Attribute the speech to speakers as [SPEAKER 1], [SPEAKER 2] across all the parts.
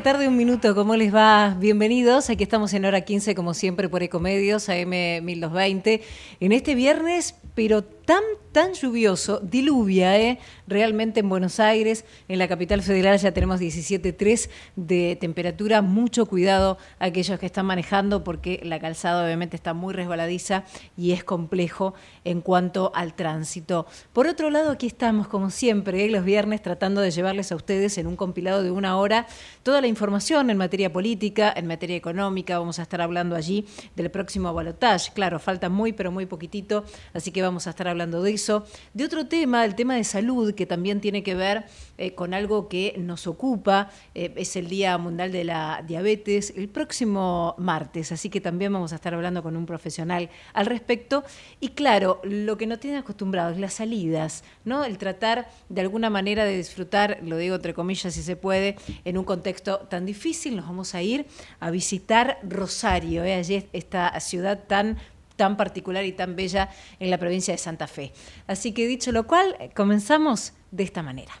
[SPEAKER 1] tarde, un minuto, ¿cómo les va? Bienvenidos, aquí estamos en hora 15 como siempre por Ecomedios, AM 1220, en este viernes, pero tan, tan lluvioso, diluvia, ¿eh? Realmente en Buenos Aires, en la capital federal ya tenemos 17.3 de temperatura. Mucho cuidado aquellos que están manejando porque la calzada obviamente está muy resbaladiza y es complejo en cuanto al tránsito. Por otro lado, aquí estamos como siempre, ¿eh? los viernes tratando de llevarles a ustedes en un compilado de una hora toda la información en materia política, en materia económica. Vamos a estar hablando allí del próximo balotaje. Claro, falta muy, pero muy poquitito, así que vamos a estar hablando hablando de eso. De otro tema, el tema de salud, que también tiene que ver eh, con algo que nos ocupa, eh, es el Día Mundial de la Diabetes, el próximo martes, así que también vamos a estar hablando con un profesional al respecto. Y claro, lo que no tienen acostumbrados, las salidas, ¿no? El tratar de alguna manera de disfrutar, lo digo entre comillas si se puede, en un contexto tan difícil, nos vamos a ir a visitar Rosario, ¿eh? allí esta ciudad tan tan particular y tan bella en la provincia de Santa Fe. Así que dicho lo cual, comenzamos de esta manera.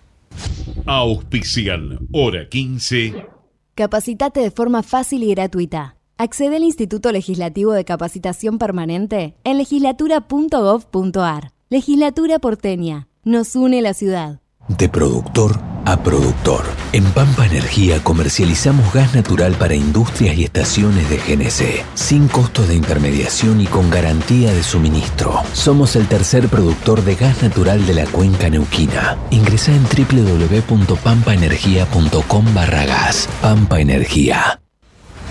[SPEAKER 2] Auspician, hora 15.
[SPEAKER 3] Capacitate de forma fácil y gratuita. Accede al Instituto Legislativo de Capacitación Permanente en legislatura.gov.ar. Legislatura porteña. Nos une la ciudad.
[SPEAKER 4] De productor a productor. En Pampa Energía comercializamos gas natural para industrias y estaciones de GNC, sin costos de intermediación y con garantía de suministro. Somos el tercer productor de gas natural de la cuenca neuquina. Ingresa en www.pampaenergia.com barra gas. Pampa Energía.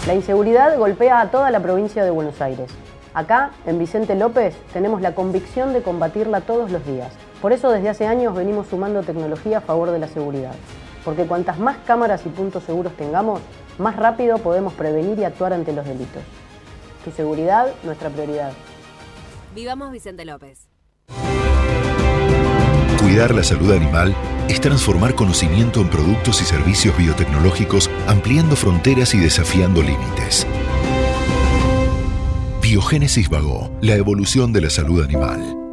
[SPEAKER 5] La inseguridad golpea a toda la provincia de Buenos Aires. Acá, en Vicente López, tenemos la convicción de combatirla todos los días. Por eso desde hace años venimos sumando tecnología a favor de la seguridad. Porque cuantas más cámaras y puntos seguros tengamos, más rápido podemos prevenir y actuar ante los delitos. Tu seguridad, nuestra prioridad.
[SPEAKER 3] Vivamos Vicente López.
[SPEAKER 2] Cuidar la salud animal es transformar conocimiento en productos y servicios biotecnológicos, ampliando fronteras y desafiando límites. Biogénesis Vago, la evolución de la salud animal.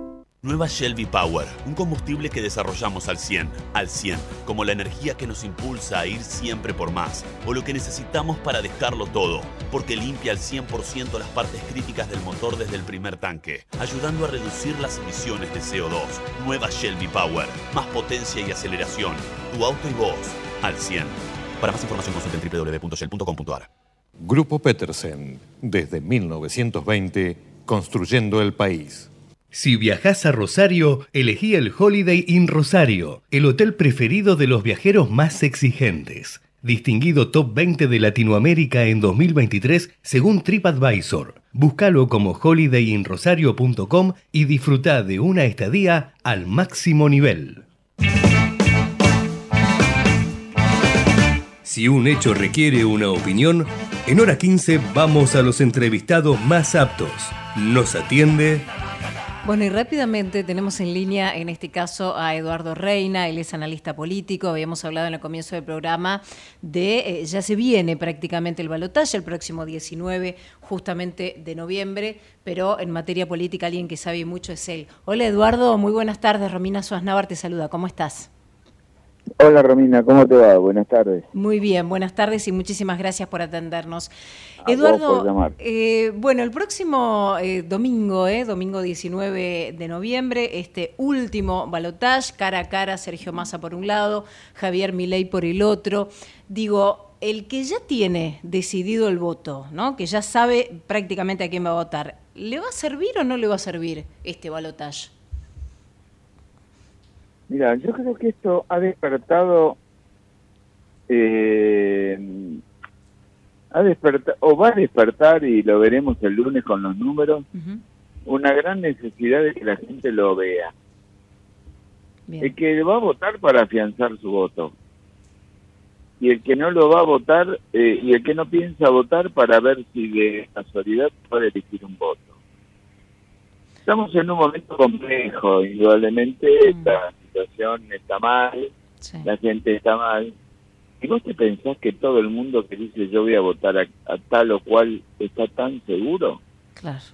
[SPEAKER 6] Nueva Shelby Power, un combustible que desarrollamos al 100, al 100, como la energía que nos impulsa a ir siempre por más, o lo que necesitamos para dejarlo todo, porque limpia al 100% las partes críticas del motor desde el primer tanque, ayudando a reducir las emisiones de CO2. Nueva Shelby Power, más potencia y aceleración, tu auto y vos, al 100. Para más información consulta en www.shell.com.ar.
[SPEAKER 7] Grupo Petersen, desde 1920, construyendo el país.
[SPEAKER 8] Si viajas a Rosario, elegí el Holiday Inn Rosario, el hotel preferido de los viajeros más exigentes. Distinguido Top 20 de Latinoamérica en 2023 según TripAdvisor. Búscalo como holidayinrosario.com y disfruta de una estadía al máximo nivel. Si un hecho requiere una opinión, en hora 15 vamos a los entrevistados más aptos. Nos atiende...
[SPEAKER 1] Bueno, y rápidamente tenemos en línea, en este caso, a Eduardo Reina, él es analista político, habíamos hablado en el comienzo del programa de, eh, ya se viene prácticamente el balotaje el próximo 19, justamente de noviembre, pero en materia política alguien que sabe mucho es él. Hola Eduardo, muy buenas tardes, Romina Suaznavar te saluda, ¿cómo estás?
[SPEAKER 9] Hola Romina, ¿cómo te va? Buenas tardes.
[SPEAKER 1] Muy bien, buenas tardes y muchísimas gracias por atendernos. Eduardo, eh, bueno, el próximo eh, domingo, eh, domingo 19 de noviembre, este último balotage, cara a cara, Sergio Massa por un lado, Javier Milei por el otro. Digo, el que ya tiene decidido el voto, ¿no? que ya sabe prácticamente a quién va a votar, ¿le va a servir o no le va a servir este balotage?
[SPEAKER 9] Mira, yo creo que esto ha despertado, eh, ha despertado, o va a despertar, y lo veremos el lunes con los números, una gran necesidad de que la gente lo vea. El que va a votar para afianzar su voto. Y el que no lo va a votar, eh, y el que no piensa votar para ver si de casualidad puede elegir un voto. Estamos en un momento complejo, indudablemente mm situación está mal, la gente está mal. ¿Y vos te pensás que todo el mundo que dice yo voy a votar a, tal o cual está tan seguro?
[SPEAKER 1] Claro.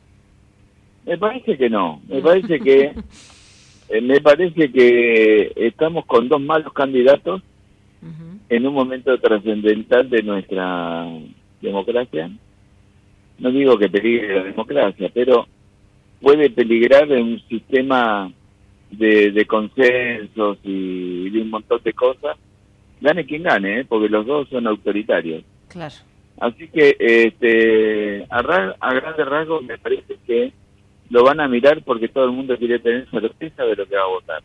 [SPEAKER 9] Me parece que no. Me parece que eh, me parece que estamos con dos malos candidatos en un momento trascendental de nuestra democracia. No digo que peligre la democracia, pero puede peligrar en un sistema de, de consensos y de un montón de cosas. Gane quien gane, ¿eh? porque los dos son autoritarios.
[SPEAKER 1] Claro.
[SPEAKER 9] Así que este, a, a grandes rasgos me parece que lo van a mirar porque todo el mundo quiere tener certeza de lo que va a votar.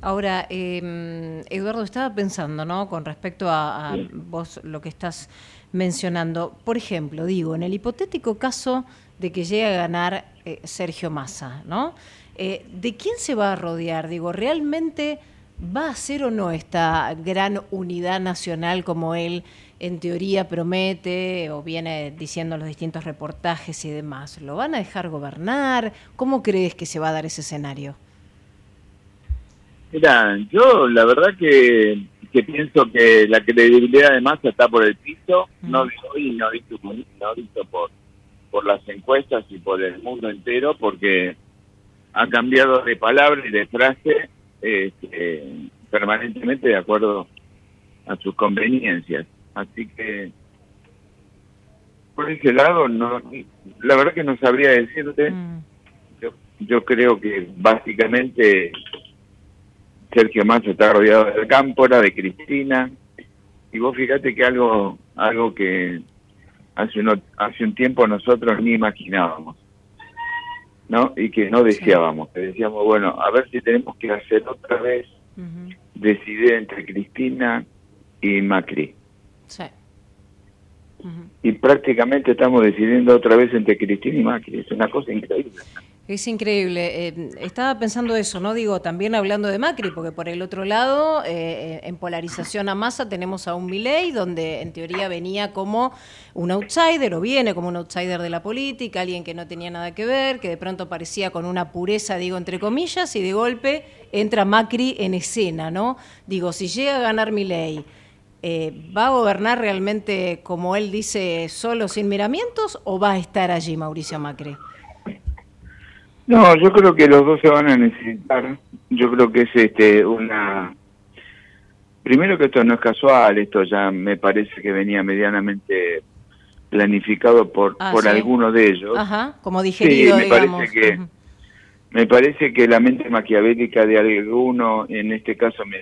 [SPEAKER 1] Ahora, eh, Eduardo, estaba pensando, ¿no? Con respecto a, vos lo que estás mencionando. Por ejemplo, digo, en el hipotético caso de que llegue a ganar eh, Sergio Massa, ¿no? Eh, ¿De quién se va a rodear? Digo, ¿realmente va a ser o no esta gran unidad nacional como él en teoría promete o viene diciendo en los distintos reportajes y demás? ¿Lo van a dejar gobernar? ¿Cómo crees que se va a dar ese escenario?
[SPEAKER 9] Mira, yo la verdad que, que pienso que la credibilidad de Massa está por el piso, no de hoy, no visto, no visto por, por las encuestas y por el mundo entero, porque ha cambiado de palabra y de frase este, permanentemente de acuerdo a sus conveniencias. Así que por ese lado, no, la verdad que no sabría decirte. Mm. Yo, yo creo que básicamente Sergio Massa está rodeado de Cámpora, de Cristina, y vos fíjate que algo, algo que hace, hace un tiempo nosotros ni imaginábamos, ¿no? Y que no deseábamos, que decíamos, bueno, a ver si tenemos que hacer otra vez decidir entre Cristina y Macri. Sí. Y prácticamente estamos decidiendo otra vez entre Cristina y Macri, es una cosa increíble.
[SPEAKER 1] Es increíble. Eh, estaba pensando eso, ¿no? Digo, también hablando de Macri, porque por el otro lado, eh, eh, en polarización a masa, tenemos a un Milei, donde en teoría venía como un outsider, o viene como un outsider de la política, alguien que no tenía nada que ver, que de pronto parecía con una pureza, digo, entre comillas, y de golpe entra Macri en escena, ¿no? Digo, si llega a ganar Milei, ¿va a gobernar realmente, como él dice, solo sin miramientos, o va a estar allí Mauricio Macri?
[SPEAKER 9] No, yo creo que los dos se van a necesitar. Yo creo que es este una primero que esto no es casual, esto ya me parece que venía medianamente planificado por ah, por alguno de ellos.
[SPEAKER 1] Ajá, como digerido,
[SPEAKER 9] sí, me parece que me parece que la mente maquiavélica de alguno, en este caso me,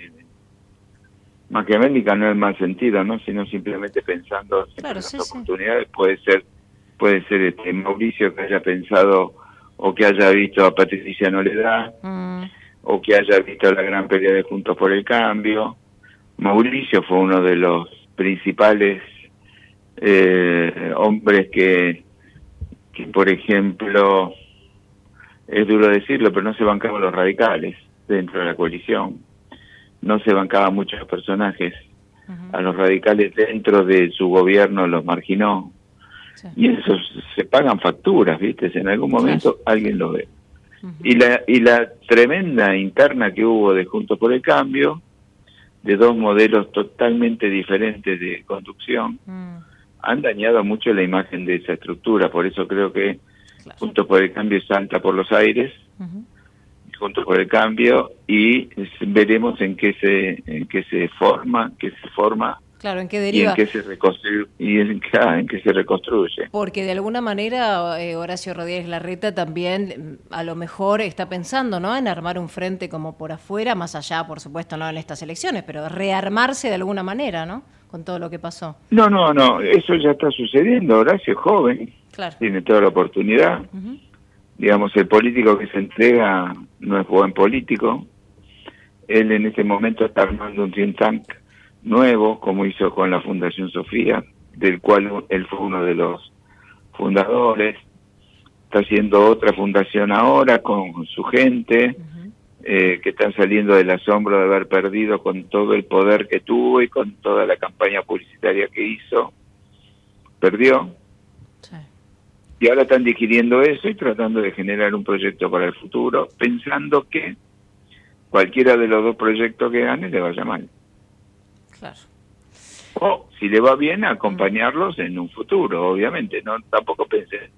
[SPEAKER 9] maquiavélica no es mal sentido, ¿no? Sino simplemente pensando en las oportunidades, puede ser puede ser este Mauricio que haya pensado o que haya visto a Patricia Noledad, mm. o que haya visto la gran pelea de Juntos por el Cambio. Mauricio fue uno de los principales eh, hombres que, que, por ejemplo, es duro decirlo, pero no se bancaban los radicales dentro de la coalición. No se bancaban muchos personajes. A los radicales dentro de su gobierno los marginó y eso se pagan facturas, ¿viste? En algún momento alguien lo ve. Y la y la tremenda interna que hubo de Juntos por el Cambio, de dos modelos totalmente diferentes de conducción, mm. han dañado mucho la imagen de esa estructura. Por eso creo que Juntos por el Cambio salta por los aires, Juntos por el Cambio, y veremos en qué se en qué se forma, qué se forma
[SPEAKER 1] Claro, ¿en qué deriva?
[SPEAKER 9] Y en qué se reconstruye. Y en, qué se reconstruye.
[SPEAKER 1] Porque de alguna manera eh, Horacio Rodríguez Larreta también mm, a lo mejor está pensando ¿no? en armar un frente como por afuera, más allá, por supuesto, no en estas elecciones, pero rearmarse de alguna manera, ¿no? Con todo lo que pasó.
[SPEAKER 9] No, no, no, eso ya está sucediendo. Horacio es joven, tiene toda la oportunidad. Digamos, el político que se entrega no es buen político. Él en este momento está armando un think tank nuevo, como hizo con la Fundación Sofía, del cual él fue uno de los fundadores. Está haciendo otra fundación ahora con su gente, eh, que están saliendo del asombro de haber perdido con todo el poder que tuvo y con toda la campaña publicitaria que hizo. Perdió. Y ahora están digiriendo eso y tratando de generar un proyecto para el futuro, pensando que cualquiera de los dos proyectos que gane le vaya mal. Claro. O, si le va bien, acompañarlos en un futuro, obviamente. no Tampoco pensé.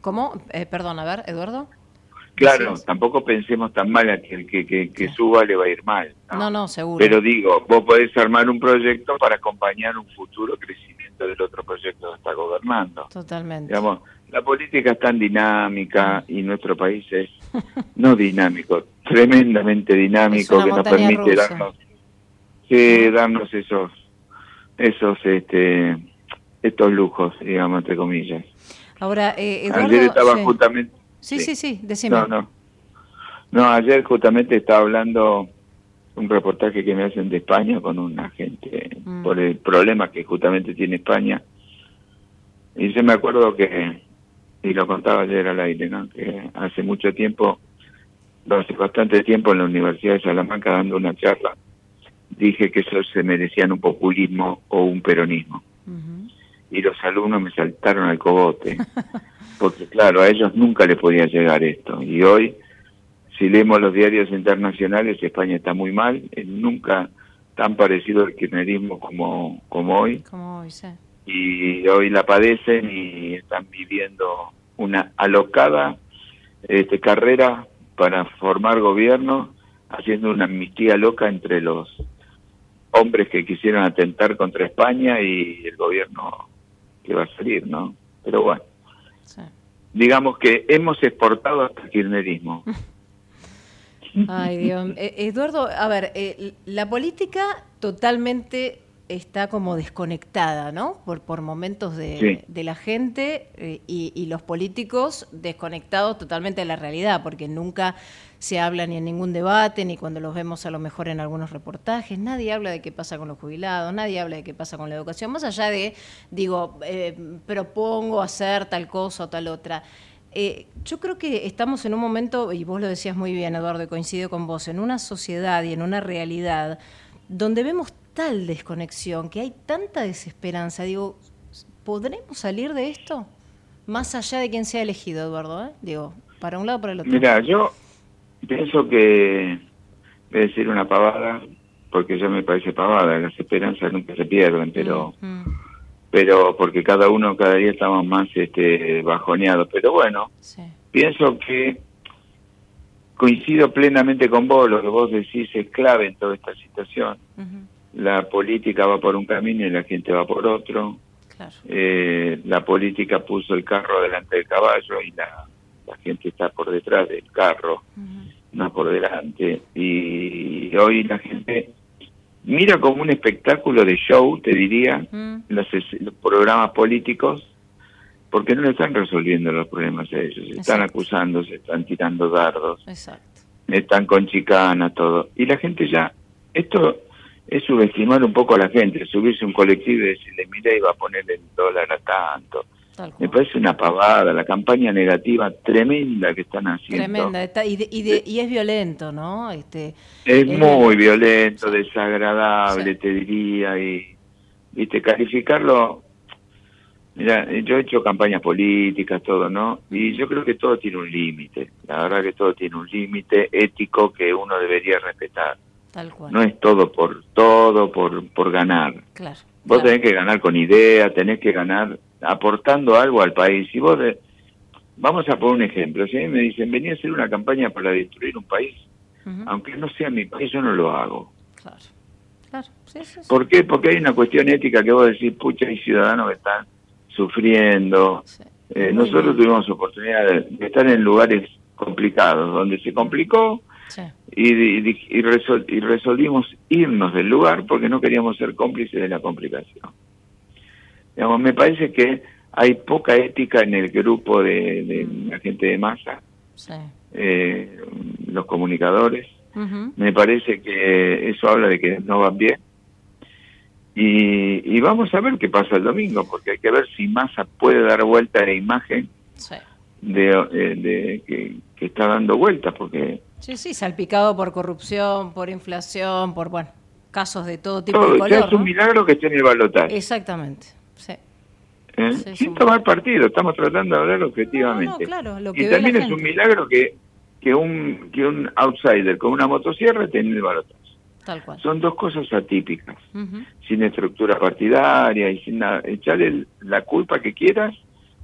[SPEAKER 1] ¿Cómo? Eh, perdón, a ver, Eduardo.
[SPEAKER 9] Claro, tampoco pensemos tan mal a que el que, que, suba le va a ir mal.
[SPEAKER 1] ¿no? no, seguro.
[SPEAKER 9] Pero digo, vos podés armar un proyecto para acompañar un futuro crecimiento del otro proyecto que está gobernando.
[SPEAKER 1] Totalmente.
[SPEAKER 9] Digamos, la política es tan dinámica y nuestro país es no dinámico, tremendamente dinámico que nos permite darnos, darnos esos, esos, este, estos lujos, digamos entre comillas.
[SPEAKER 1] Ahora, eh, Eduardo,
[SPEAKER 9] ayer estaba justamente.
[SPEAKER 1] Sí, sí, sí, decime.
[SPEAKER 9] No, no. No, ayer justamente estaba hablando un reportaje que me hacen de España con un agente mm. por el problema que justamente tiene España. Y yo me acuerdo que, y lo contaba ayer al aire, ¿no? que hace mucho tiempo, hace bastante tiempo en la Universidad de Salamanca dando una charla, dije que eso se merecían un populismo o un peronismo y los alumnos me saltaron al cogote, porque claro, a ellos nunca les podía llegar esto. Y hoy, si leemos los diarios internacionales, España está muy mal, nunca tan parecido al kirchnerismo como, como hoy.
[SPEAKER 1] Como hoy, sí.
[SPEAKER 9] Y hoy la padecen y están viviendo una alocada este, carrera para formar gobierno, haciendo una amnistía loca entre los hombres que quisieron atentar contra España y el gobierno que va a salir, ¿no? Pero bueno, digamos que hemos exportado hasta el kirchnerismo.
[SPEAKER 1] Ay, Dios. Eh, Eduardo, a ver, eh, la política totalmente está como desconectada, ¿no? Por, por momentos de, la gente eh, y, los políticos desconectados totalmente de la realidad, porque nunca se habla ni en ningún debate, ni cuando los vemos a lo mejor en algunos reportajes, nadie habla de qué pasa con los jubilados, nadie habla de qué pasa con la educación, más allá de, digo, eh, propongo hacer tal cosa o tal otra. Eh, yo creo que estamos en un momento, y vos lo decías muy bien, Eduardo, y coincido con vos, en una sociedad y en una realidad donde vemos tal desconexión, que hay tanta desesperanza. Digo, ¿podremos salir de esto? Más allá de quién sea elegido, Eduardo, ¿eh? Digo, para un lado o para el otro.
[SPEAKER 9] Mira, yo Pienso que voy a decir una pavada, porque ya me parece pavada, las esperanzas nunca se pierden, pero mm, mm. pero porque cada uno cada día estamos más este bajoneados, pero bueno, pienso que coincido plenamente con vos, lo que vos decís es clave en toda esta situación. La política va por un camino y la gente va por otro. Eh, la política puso el carro delante del caballo y la la gente está por detrás del carro, no por delante. Y hoy la gente mira como un espectáculo de show, te diría, los, programas políticos, porque no le están resolviendo los problemas a ellos, están acusando, se están tirando dardos, están con chicana, todo. Y la gente ya, esto es subestimar un poco a la gente, subirse un colectivo y decirle, mira, iba a poner el dólar a tanto me parece una pavada, la campaña negativa tremenda que están haciendo.
[SPEAKER 1] Tremenda, y, y, es violento, ¿no? Este,
[SPEAKER 9] es, muy violento, desagradable, te diría, y viste, calificarlo... Mira, yo he hecho campañas políticas, todo, ¿no? Y yo creo que todo tiene un límite. La verdad que todo tiene un límite ético que uno debería respetar.
[SPEAKER 1] Tal cual.
[SPEAKER 9] No es todo por todo por por ganar.
[SPEAKER 1] Claro.
[SPEAKER 9] Vos tenés que ganar con idea, tenés que ganar aportando algo al país. Y vos, vamos a poner un ejemplo, si a mí me dicen, venía a hacer una campaña para destruir un país, aunque no sea mi país, yo no lo hago.
[SPEAKER 1] Claro. Claro.
[SPEAKER 9] ¿Por qué? Porque hay una cuestión ética que vos decís, pucha, hay ciudadanos que están sufriendo. Eh, nosotros tuvimos oportunidad de, estar en lugares complicados, donde se complicó y, y, y, resolvimos irnos del lugar porque no queríamos ser cómplices de la complicación. Digamos, me parece que hay poca ética en el grupo de, la gente de masa, eh, los comunicadores. Me parece que eso habla de que no van bien. Y, vamos a ver qué pasa el domingo, porque hay que ver si Massa puede dar vuelta a la imagen de, eh, de que, está dando vuelta, porque...
[SPEAKER 1] Sí, sí, salpicado por corrupción, por inflación, por, bueno, casos de todo tipo de color.
[SPEAKER 9] Es un milagro que esté en el balotaje.
[SPEAKER 1] Exactamente.
[SPEAKER 9] ¿eh? sin tomar partido, estamos tratando de hablar objetivamente. y también es un milagro que, que, un, que un outsider con una motosierra tenga el balotaje. Son dos cosas atípicas, sin estructura partidaria y sin nada. Echarle la culpa que quieras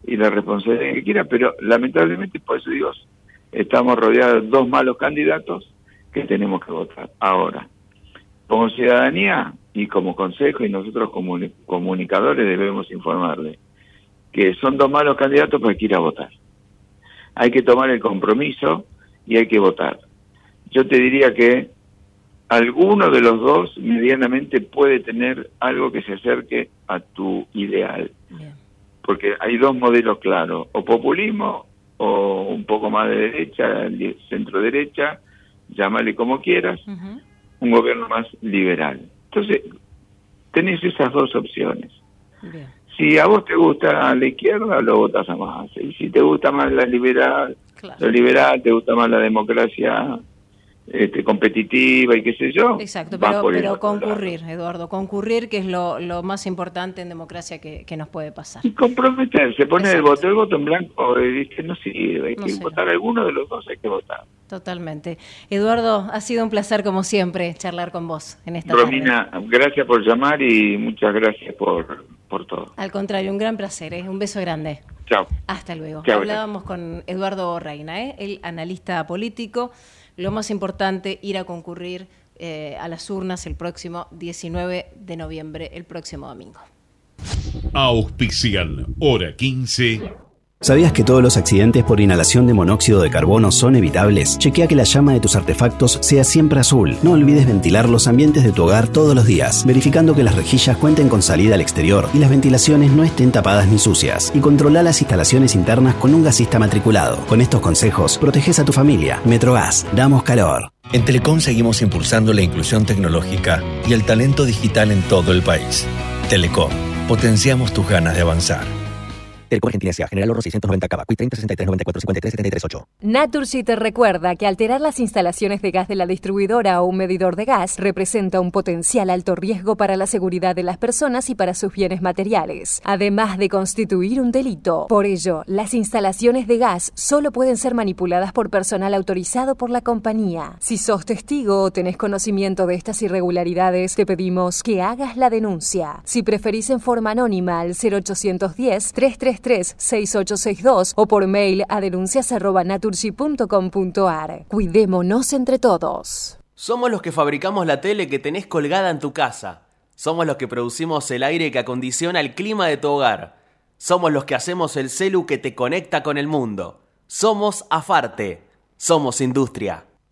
[SPEAKER 9] y la responsabilidad que quieras, pero lamentablemente, por eso digo, estamos rodeados de dos malos candidatos que tenemos que votar. Ahora, como ciudadanía y como consejo y nosotros como comunicadores debemos informarle que son dos malos candidatos para que ir a votar. Hay que tomar el compromiso y hay que votar. Yo te diría que alguno de los dos medianamente puede tener algo que se acerque a tu ideal. Porque hay dos modelos claros, o populismo o un poco más de derecha, centro derecha, llámale como quieras, un gobierno más liberal. Entonces, tenés esas dos opciones. Si a vos te gusta la izquierda, lo votas a más. Y si te gusta más la liberal, lo liberal, te gusta más la democracia este, competitiva y qué sé yo.
[SPEAKER 1] Exacto, pero, concurrir, Eduardo, concurrir que es lo, más importante en democracia que, nos puede pasar.
[SPEAKER 9] Y comprometerse, poner el voto, el voto en blanco, eh, no sirve, hay que votar alguno de los dos, hay que votar.
[SPEAKER 1] Totalmente. Eduardo, ha sido un placer como siempre charlar con vos en esta
[SPEAKER 9] Romina, gracias por llamar y muchas gracias por, por todo.
[SPEAKER 1] Al contrario, un gran placer, ¿eh? un beso grande.
[SPEAKER 9] Chao.
[SPEAKER 1] Hasta luego. Hablábamos con Eduardo Reina, ¿eh? el analista político lo más importante, ir a concurrir eh, a las urnas el próximo 19 de noviembre, el próximo domingo.
[SPEAKER 10] Auspicial, hora 15.
[SPEAKER 11] ¿Sabías que todos los accidentes por inhalación de monóxido de carbono son evitables? Chequea que la llama de tus artefactos sea siempre azul. No olvides ventilar los ambientes de tu hogar todos los días, verificando que las rejillas cuenten con salida al exterior y las ventilaciones no estén tapadas ni sucias. Y controla las instalaciones internas con un gasista matriculado. Con estos consejos, proteges a tu familia. Metrogas, damos calor.
[SPEAKER 12] En Telecom seguimos impulsando la inclusión tecnológica y el talento digital en todo el país. Telecom, potenciamos tus ganas de avanzar.
[SPEAKER 13] Telco Argentina S.A. General Oro 690 Cava. 30 63 94 53 73 8.
[SPEAKER 14] Naturgy te recuerda que alterar las instalaciones de gas de la distribuidora o un medidor de gas representa un potencial alto riesgo para la seguridad de las personas y para sus bienes materiales, además de constituir un delito. Por ello, las instalaciones de gas solo pueden ser manipuladas por personal autorizado por la compañía. Si sos testigo o tenés conocimiento de estas irregularidades, te pedimos que hagas la denuncia. Si preferís en forma anónima al 0810 33 6862 o por mail a denuncias.naturgy.com.ar. Cuidémonos entre todos.
[SPEAKER 15] Somos los que fabricamos la tele que tenés colgada en tu casa. Somos los que producimos el aire que acondiciona el clima de tu hogar. Somos los que hacemos el celu que te conecta con el mundo. Somos Afarte. Somos industria.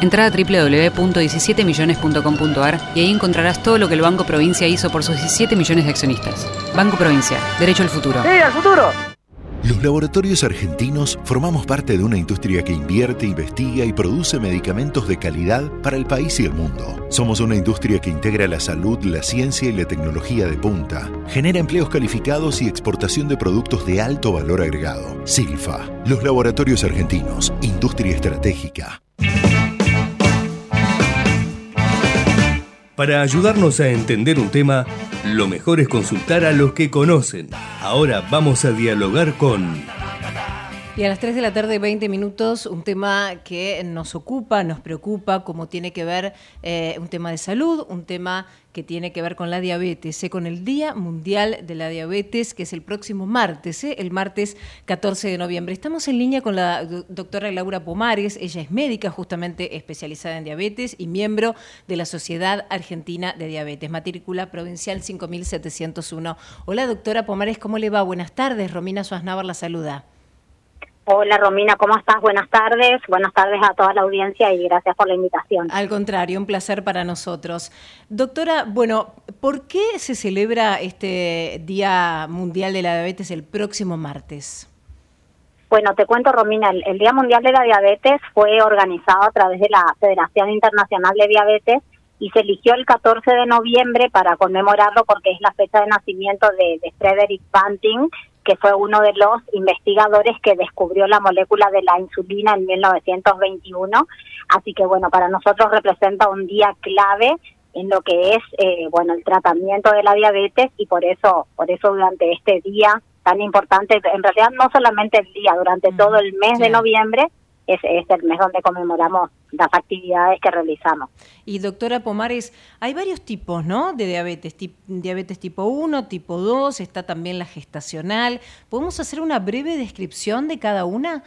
[SPEAKER 16] Entra a www.17millones.com.ar y ahí encontrarás todo lo que el Banco Provincia hizo por sus 17 millones de accionistas. Banco Provincia, derecho al futuro.
[SPEAKER 17] ¡Sí, al futuro!
[SPEAKER 2] Los laboratorios argentinos formamos parte de una industria que invierte, investiga y produce medicamentos de calidad para el país y el mundo. Somos una industria que integra la salud, la ciencia y la tecnología de punta. Genera empleos calificados y exportación de productos de alto valor agregado. Silfa, los laboratorios argentinos, industria estratégica.
[SPEAKER 8] Para ayudarnos a entender un tema, lo mejor es consultar a los que conocen. Ahora vamos a dialogar con...
[SPEAKER 1] Y a las 3 de la tarde, 20 minutos, un tema que nos ocupa, nos preocupa, como tiene que ver eh, un tema de salud, un tema que tiene que ver con la diabetes, ¿eh? con el Día Mundial de la Diabetes, que es el próximo martes, ¿eh? el martes 14 de noviembre. Estamos en línea con la doctora Laura Pomares, ella es médica justamente especializada en diabetes y miembro de la Sociedad Argentina de Diabetes, matrícula provincial 5701. Hola doctora Pomares, ¿cómo le va? Buenas tardes, Romina Suaznavar la saluda.
[SPEAKER 18] Hola Romina, ¿cómo estás? Buenas tardes. Buenas tardes a toda la audiencia y gracias por la invitación.
[SPEAKER 1] Al contrario, un placer para nosotros. Doctora, bueno, ¿por qué se celebra este Día Mundial de la Diabetes el próximo martes?
[SPEAKER 18] Bueno, te cuento Romina, el, Día Mundial de la Diabetes fue organizado a través de la Federación Internacional de Diabetes y se eligió el 14 de noviembre para conmemorarlo porque es la fecha de nacimiento de, de Frederick Banting, que fue uno de los investigadores que descubrió la molécula de la insulina en 1921. Así que bueno, para nosotros representa un día clave en lo que es eh, bueno el tratamiento de la diabetes y por eso por eso durante este día tan importante en realidad no solamente el día durante todo el mes de noviembre es, es el mes donde conmemoramos las actividades que realizamos.
[SPEAKER 1] Y doctora Pomares, hay varios tipos, ¿no? De diabetes, diabetes tipo 1, tipo 2, está también la gestacional. ¿Podemos hacer una breve descripción de cada una?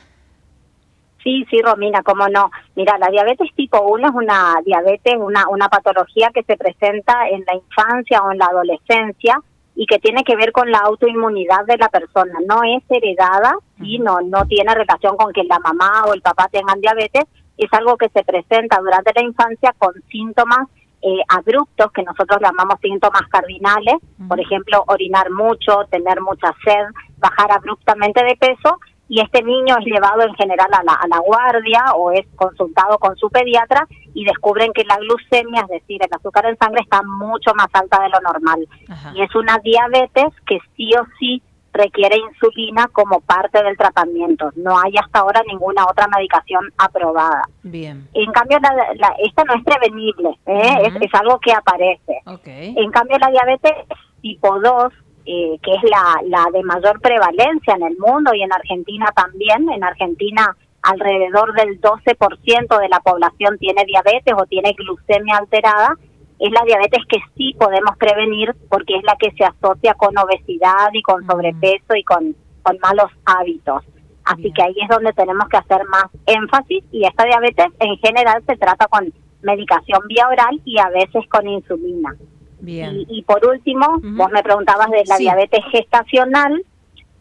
[SPEAKER 18] Sí, sí, Romina, cómo no. Mira, la diabetes tipo 1 es una diabetes, una, una patología que se presenta en la infancia o en la adolescencia y que tiene que ver con la autoinmunidad de la persona. No es heredada y no, no tiene relación con que la mamá o el papá tengan diabetes, es algo que se presenta durante la infancia con síntomas eh, abruptos que nosotros llamamos síntomas cardinales, por ejemplo, orinar mucho, tener mucha sed, bajar abruptamente de peso y este niño es llevado en general a la, a la guardia o es consultado con su pediatra y descubren que la glucemia, es decir, el azúcar en sangre está mucho más alta de lo normal. Y es una diabetes que sí o sí requiere insulina como parte del tratamiento. No hay hasta ahora ninguna otra medicación aprobada.
[SPEAKER 1] Bien.
[SPEAKER 18] En cambio, la, esta no es prevenible, ¿eh? es, algo que aparece. En cambio, la diabetes tipo 2 eh, que es la, la de mayor prevalencia en el mundo y en Argentina también. En Argentina alrededor del 12% de la población tiene diabetes o tiene glucemia alterada. Es la diabetes que sí podemos prevenir porque es la que se asocia con obesidad y con sobrepeso y con, con malos hábitos. Así que ahí es donde tenemos que hacer más énfasis y esta diabetes en general se trata con medicación vía oral y a veces con insulina. Y, por último, vos me preguntabas de la diabetes gestacional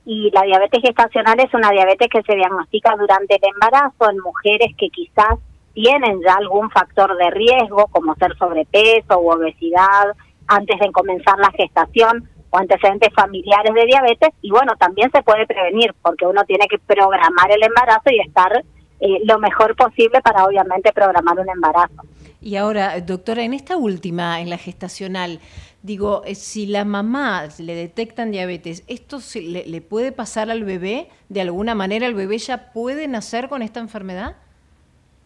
[SPEAKER 18] y la diabetes gestacional es una diabetes que se diagnostica durante el embarazo en mujeres que quizás tienen ya algún factor de riesgo como ser sobrepeso u obesidad antes de comenzar la gestación o antecedentes familiares de diabetes y bueno, también se puede prevenir porque uno tiene que programar el embarazo y estar eh, lo mejor posible para obviamente programar un embarazo.
[SPEAKER 1] Y ahora, doctora, en esta última, en la gestacional, digo, eh, si la mamá le detectan diabetes, ¿esto se, le, puede pasar al bebé? ¿De alguna manera el bebé ya puede nacer con esta enfermedad?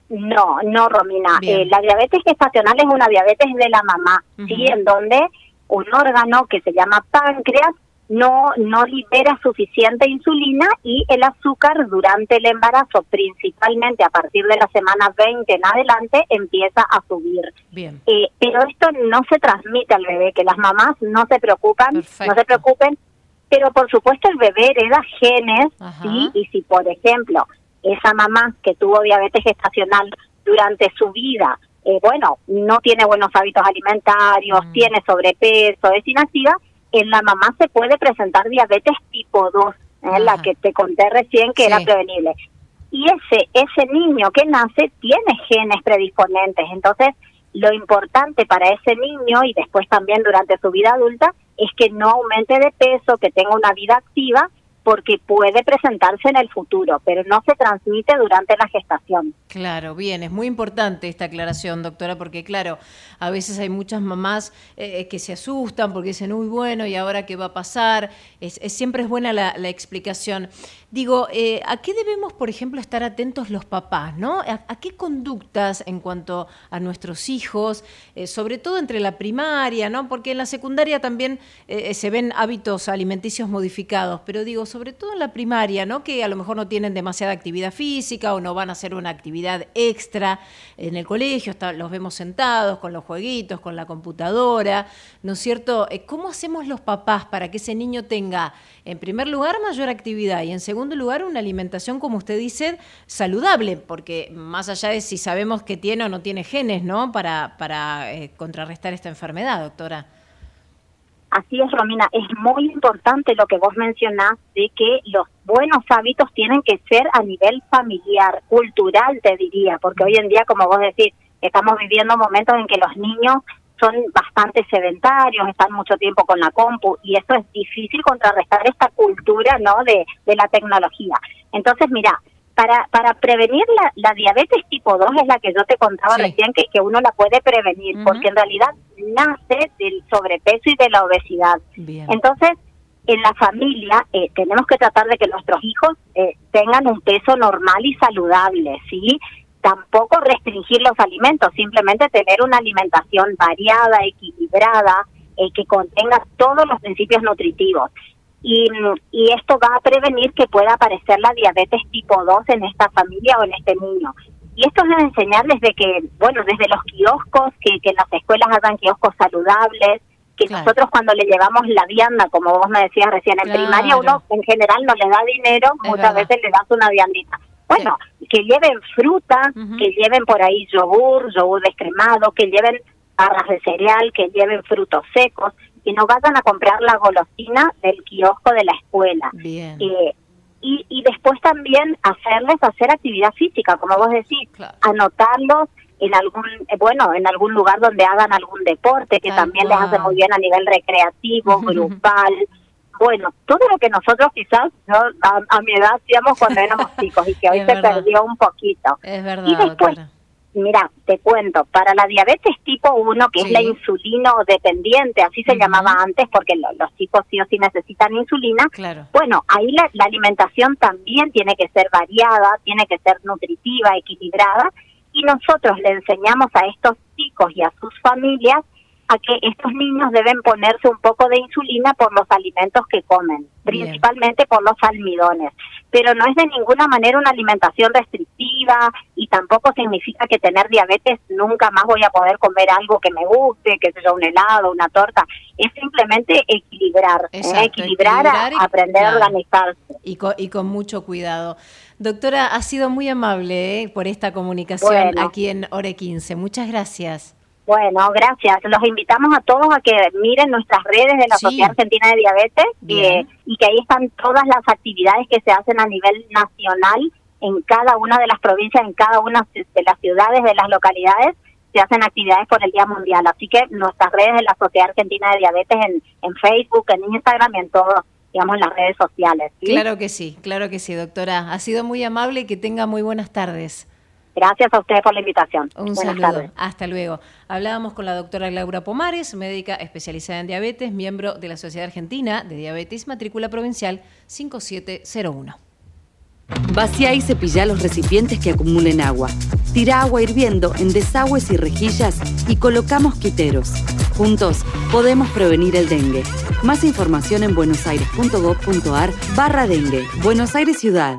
[SPEAKER 18] No, no, Romina. Eh, la diabetes gestacional es una diabetes de la mamá, ¿sí? En donde un órgano que se llama páncreas no, no libera suficiente insulina y el azúcar durante el embarazo, principalmente a partir de la semana 20 en adelante, empieza a subir.
[SPEAKER 1] Bien.
[SPEAKER 18] Eh, pero esto no se transmite al bebé, que las mamás no se preocupan, no se preocupen, pero por supuesto el bebé hereda genes, ¿sí? y si por ejemplo esa mamá que tuvo diabetes gestacional durante su vida, eh, bueno, no tiene buenos hábitos alimentarios, mm. tiene sobrepeso, es inactiva, en la mamá se puede presentar diabetes tipo 2, ¿eh? la que te conté recién que era prevenible. Y ese, ese niño que nace tiene genes predisponentes, entonces lo importante para ese niño y después también durante su vida adulta es que no aumente de peso, que tenga una vida activa porque puede presentarse en el futuro, pero no se transmite durante la gestación.
[SPEAKER 1] Claro, bien, es muy importante esta aclaración, doctora, porque claro, a veces hay muchas mamás eh, eh, que se asustan porque dicen, uy, bueno, ¿y ahora qué va a pasar? Es, siempre es buena la, explicación. Digo, eh, ¿a qué debemos, por ejemplo, estar atentos los papás, ¿no? ¿A, qué conductas en cuanto a nuestros hijos, sobre todo entre la primaria, ¿no? Porque en la secundaria también se ven hábitos alimenticios modificados, pero digo, sobre todo en la primaria, ¿no? Que a lo mejor no tienen demasiada actividad física o no van a hacer una actividad extra en el colegio, los vemos sentados con los jueguitos, con la computadora, ¿no es cierto? Eh, ¿Cómo hacemos los papás para que ese niño tenga, en primer lugar, mayor actividad y en segundo lugar, una alimentación, como usted dice, saludable? Porque más allá de si sabemos que tiene o no tiene genes, ¿no? Para, para eh, contrarrestar esta enfermedad, doctora.
[SPEAKER 18] Así es, Romina, es muy importante lo que vos mencionás de que los buenos hábitos tienen que ser a nivel familiar, cultural, te diría, porque hoy en día, como vos decís, estamos viviendo momentos en que los niños son bastante sedentarios, están mucho tiempo con la compu y eso es difícil contrarrestar esta cultura, ¿no? De, de la tecnología. Entonces, mira, para, para prevenir la, la, diabetes tipo 2 es la que yo te contaba recién, que, que uno la puede prevenir, porque en realidad nace del sobrepeso y de la obesidad. Entonces, en la familia eh, tenemos que tratar de que nuestros hijos eh, tengan un peso normal y saludable, ¿sí? Tampoco restringir los alimentos, simplemente tener una alimentación variada, equilibrada, eh, que contenga todos los principios nutritivos. Y, y, esto va a prevenir que pueda aparecer la diabetes tipo 2 en esta familia o en este niño. Y esto es enseñar desde que, bueno, desde los kioscos, que, que en las escuelas hagan kioscos saludables, que nosotros cuando le llevamos la vianda, como vos me decías recién, en primaria uno en general no le da dinero, muchas veces le das una viandita. Bueno, que lleven fruta, que lleven por ahí yogur, yogur descremado, que lleven barras de cereal, que lleven frutos secos, que no vayan a comprar la golosina del kiosco de la escuela.
[SPEAKER 1] Bien.
[SPEAKER 18] Eh, y, y después también hacerles hacer actividad física, como vos decís, anotarlos en algún eh, bueno en algún lugar donde hagan algún deporte que también les hace muy bien a nivel recreativo grupal bueno todo lo que nosotros quizás a, mi edad hacíamos cuando éramos chicos y que hoy se perdió un poquito.
[SPEAKER 1] Es verdad
[SPEAKER 18] y después mira te cuento para la diabetes tipo 1 que es la insulino dependiente así se llamaba antes porque los chicos sí o sí necesitan insulina
[SPEAKER 1] claro.
[SPEAKER 18] bueno ahí la, la alimentación también tiene que ser variada tiene que ser nutritiva equilibrada y nosotros le enseñamos a estos chicos y a sus familias a que estos niños deben ponerse un poco de insulina por los alimentos que comen, principalmente por los almidones. Pero no es de ninguna manera una alimentación restrictiva y tampoco significa que tener diabetes nunca más voy a poder comer algo que me guste, que sea un helado, una torta. Es simplemente equilibrar, ¿eh? equilibrar, aprender a organizarse.
[SPEAKER 1] Y con, y con mucho cuidado. Doctora, ha sido muy amable ¿eh? por esta comunicación aquí en Ore 15. Muchas gracias.
[SPEAKER 18] Bueno, gracias. Los invitamos a todos a que miren nuestras redes de la Sociedad Argentina de Diabetes y que ahí están todas las actividades que se hacen a nivel nacional en cada una de las provincias, en cada una de las ciudades, de las localidades, se hacen actividades por el Día Mundial. Así que nuestras redes de la Sociedad Argentina de Diabetes en, en Facebook, en Instagram y en todo digamos, en las redes sociales.
[SPEAKER 1] Claro que sí, claro que sí, doctora. Ha sido muy amable y que tenga muy buenas tardes.
[SPEAKER 18] Gracias a ustedes por la invitación.
[SPEAKER 1] Un saludo. Hasta luego. Hablábamos con la doctora Laura Pomares, médica especializada en diabetes, miembro de la Sociedad Argentina de Diabetes, matrícula provincial 5701.
[SPEAKER 17] Vacía y cepilla los recipientes que acumulen agua. Tira agua hirviendo en desagües y rejillas y coloca mosquiteros. Juntos podemos prevenir el dengue. Más información en buenosaires.gov.ar barra dengue. Buenos Aires Ciudad.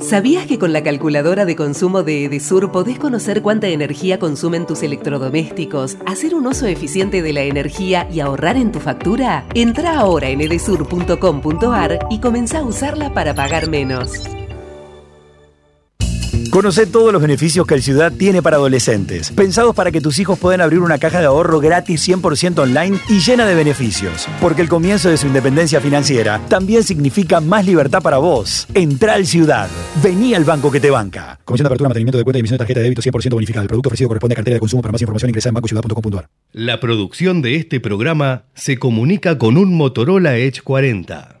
[SPEAKER 19] ¿Sabías que con la calculadora de consumo de Edesur podés conocer cuánta energía consumen tus electrodomésticos, hacer un uso eficiente de la energía y ahorrar en tu factura? Entra ahora en edesur.com.ar y comenzá a usarla para pagar menos.
[SPEAKER 20] Conoce todos los beneficios que el Ciudad tiene para adolescentes, pensados para que tus hijos puedan abrir una caja de ahorro gratis 100% online y llena de beneficios. Porque el comienzo de su independencia financiera también significa más libertad para vos. Entra al Ciudad. Vení al banco que te banca. Comisión de apertura, mantenimiento de cuenta y emisión de tarjeta de débito 100% bonificada. El producto ofrecido corresponde a cartera de consumo. Para más información ingresa en bancociudad.com.ar.
[SPEAKER 8] La producción de este programa se comunica con un Motorola Edge 40.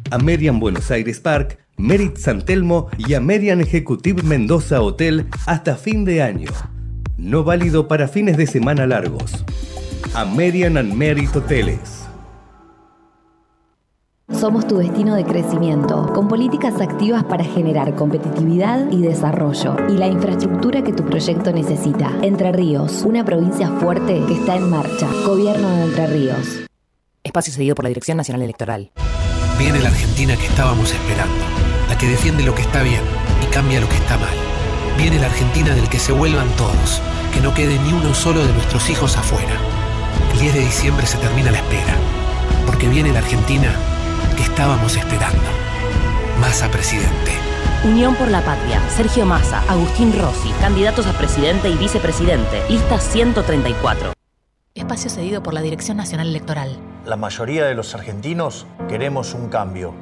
[SPEAKER 8] Amerian Buenos Aires Park, Merit San Telmo y Amerian Executive Mendoza Hotel hasta fin de año. No válido para fines de semana largos. Amerian and Merit Hoteles.
[SPEAKER 21] Somos tu destino de crecimiento, con políticas activas para generar competitividad y desarrollo y la infraestructura que tu proyecto necesita. Entre Ríos, una provincia fuerte que está en marcha. Gobierno de Entre Ríos.
[SPEAKER 22] Espacio cedido por la Dirección Nacional Electoral.
[SPEAKER 23] Viene la Argentina que estábamos esperando, la que defiende lo que está bien y cambia lo que está mal. Viene la Argentina del que se vuelvan todos, que no quede ni uno solo de nuestros hijos afuera. El 10 de diciembre se termina la espera, porque viene la Argentina que estábamos esperando. Massa presidente.
[SPEAKER 22] Unión por la Patria, Sergio Massa, Agustín Rossi, candidatos a presidente y vicepresidente, lista 134.
[SPEAKER 24] Espacio cedido por la Dirección Nacional Electoral.
[SPEAKER 25] La mayoría de los argentinos queremos un cambio.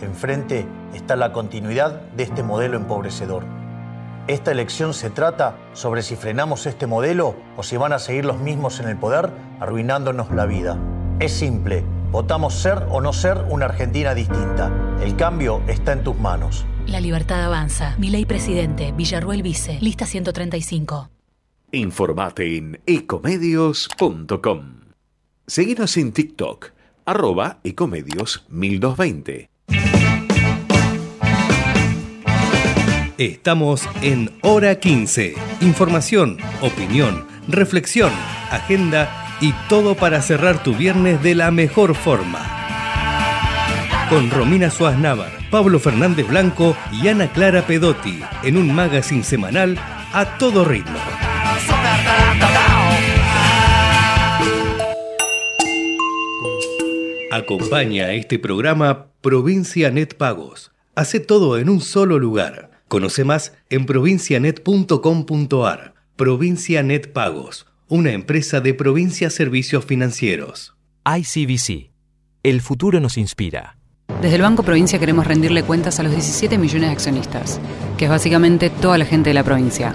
[SPEAKER 25] Enfrente está la continuidad de este modelo empobrecedor. Esta elección se trata sobre si frenamos este modelo o si van a seguir los mismos en el poder arruinándonos la vida. Es simple, Votamos ser o no ser una Argentina distinta. El cambio está en tus manos.
[SPEAKER 24] La libertad avanza. Mi ley presidente, Villarruel Vice, lista 135.
[SPEAKER 26] Informate en ecomedios.com. Seguinos en TikTok, arroba ecomedios 1220.
[SPEAKER 8] Estamos en Hora 15. Información, opinión, reflexión, agenda y todo para cerrar tu viernes de la mejor forma. Con Romina Suárez Navar, Pablo Fernández Blanco y Ana Clara Pedotti en un magazine semanal a todo ritmo. Acompaña a este programa Provincia Net Pagos. Hace todo en un solo lugar. Conoce más en provincianet.com.ar. Provincia Net Pagos una empresa de Provincia Servicios Financieros.
[SPEAKER 27] ICBC. El futuro nos inspira.
[SPEAKER 16] Desde el Banco Provincia queremos rendirle cuentas a los 17 millones de accionistas, que es básicamente toda la gente de la provincia,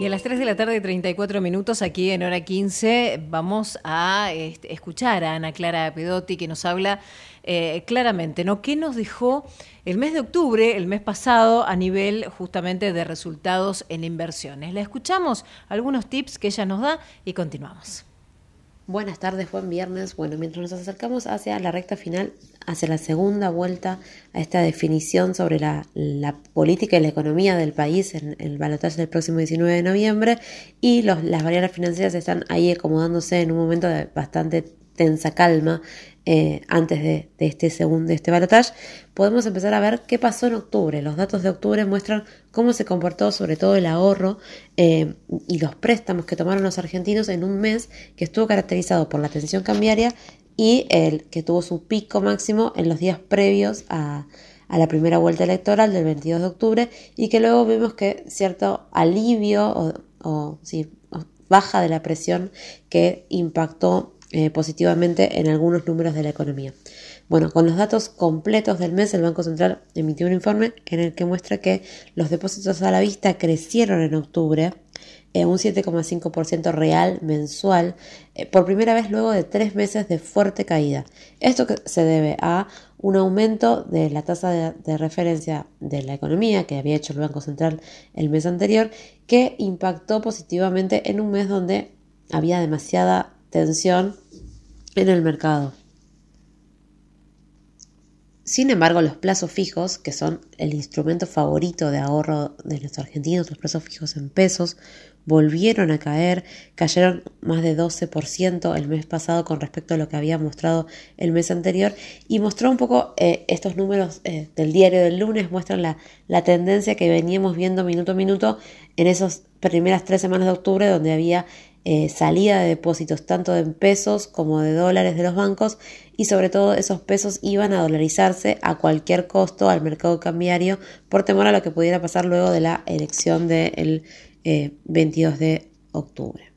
[SPEAKER 1] Y a las 3 de la tarde, 34 minutos, aquí en hora 15, vamos a este, escuchar a Ana Clara Pedotti que nos habla eh, claramente, ¿no? ¿Qué nos dejó el mes de octubre, el mes pasado, a nivel justamente de resultados en inversiones? La escuchamos, algunos tips que ella nos da y continuamos.
[SPEAKER 28] Buenas tardes, buen viernes. Bueno, mientras nos acercamos hacia la recta final, hacia la segunda vuelta a esta definición sobre la, política y la economía del país en, el balotaje del próximo 19 de noviembre y los, las variables financieras están ahí acomodándose en un momento de bastante tensa calma eh, antes de, este segundo este balotaje, podemos empezar a ver qué pasó en octubre. Los datos de octubre muestran cómo se comportó sobre todo el ahorro eh, y los préstamos que tomaron los argentinos en un mes que estuvo caracterizado por la tensión cambiaria y el que tuvo su pico máximo en los días previos a, la primera vuelta electoral del 22 de octubre y que luego vimos que cierto alivio o baja de la presión que impactó eh, positivamente en algunos números de la economía. Bueno, con los datos completos del mes, el Banco Central emitió un informe en el que muestra que los depósitos a la vista crecieron en octubre en un 7,5% real mensual, eh, por primera vez luego de tres meses de fuerte caída. Esto se debe a un aumento de la tasa de, referencia de la economía que había hecho el Banco Central el mes anterior, que impactó positivamente en un mes donde había demasiada tensión en el mercado. Sin embargo, los plazos fijos, que son el instrumento favorito de ahorro de los argentinos, los plazos fijos en pesos, volvieron a caer, cayeron más de 12% el mes pasado con respecto a lo que había mostrado el mes anterior y mostró un poco eh, estos números eh, del diario del lunes, muestran la, la tendencia que veníamos viendo minuto a minuto en esas primeras tres semanas de octubre donde había eh, salida de depósitos tanto en pesos como de dólares de los bancos y sobre todo esos pesos iban a dolarizarse a cualquier costo al mercado cambiario por temor a lo que pudiera pasar luego de la elección del 22 eh, de octubre.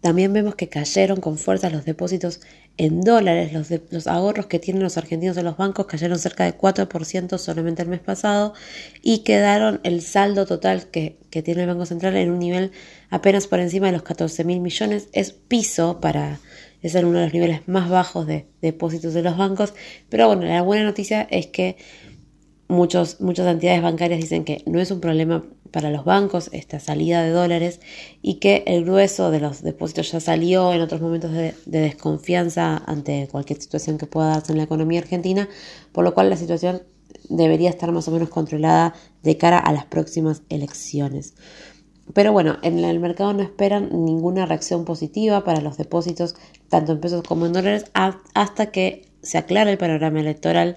[SPEAKER 28] También vemos que cayeron con fuerza los depósitos en dólares, los, los, ahorros que tienen los argentinos en los bancos cayeron cerca de 4% solamente el mes pasado y quedaron el saldo total que, que tiene el Banco Central en un nivel apenas por encima de los 14 mil millones. Es piso para, es uno de los niveles más bajos de depósitos de los bancos. Pero bueno, la buena noticia es que muchos, muchas entidades bancarias dicen que no es un problema para los bancos esta salida de dólares y que el grueso de los depósitos ya salió en otros momentos de, desconfianza ante cualquier situación que pueda darse en la economía argentina, por lo cual la situación debería estar más o menos controlada de cara a las próximas elecciones. Pero bueno, en el mercado no esperan ninguna reacción positiva para los depósitos, tanto en pesos como en dólares, hasta que se aclare el panorama electoral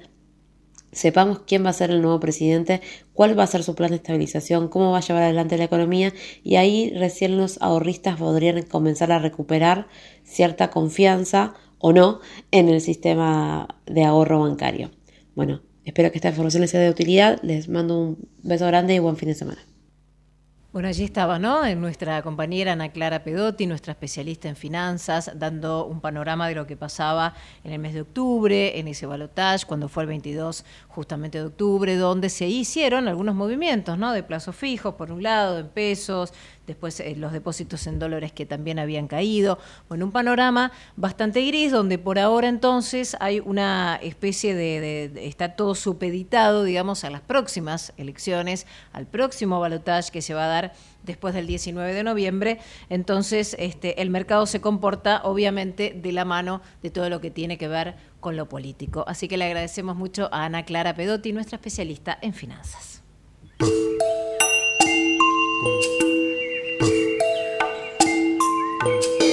[SPEAKER 28] sepamos quién va a ser el nuevo presidente, cuál va a ser su plan de estabilización, cómo va a llevar adelante la economía y ahí recién los ahorristas podrían comenzar a recuperar cierta confianza o no en el sistema de ahorro bancario. Bueno, espero que esta información les sea de utilidad, les mando un beso grande y buen fin de semana.
[SPEAKER 1] Bueno, allí estaba, ¿no? Nuestra compañera Ana Clara Pedotti, nuestra especialista en finanzas, dando un panorama de lo que pasaba en el mes de octubre, en ese balotage, cuando fue el 22 justamente de octubre, donde se hicieron algunos movimientos, ¿no? De plazos fijos, por un lado, en pesos, después eh, los depósitos en dólares que también habían caído. Bueno, un panorama bastante gris donde por ahora entonces hay una especie de, está todo supeditado, digamos, a las próximas elecciones, al próximo balotaje que se va a dar después del 19 de noviembre. Entonces, este, el mercado se comporta obviamente de la mano de todo lo que tiene que ver con lo político. Así que le agradecemos mucho a Ana Clara Pedotti, nuestra especialista en finanzas.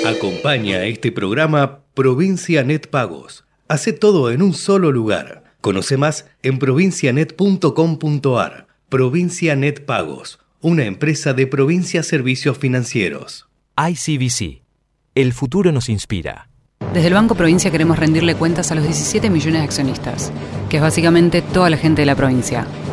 [SPEAKER 8] Acompaña a este programa Provincia Net Pagos. Hace todo en un solo lugar. Conoce más en provincianet.com.ar. Provincia Net Pagos, una empresa de Provincia Servicios Financieros.
[SPEAKER 27] ICBC. El futuro nos inspira.
[SPEAKER 16] Desde el Banco Provincia queremos rendirle cuentas a los 17 millones de accionistas, que es básicamente toda la gente de la provincia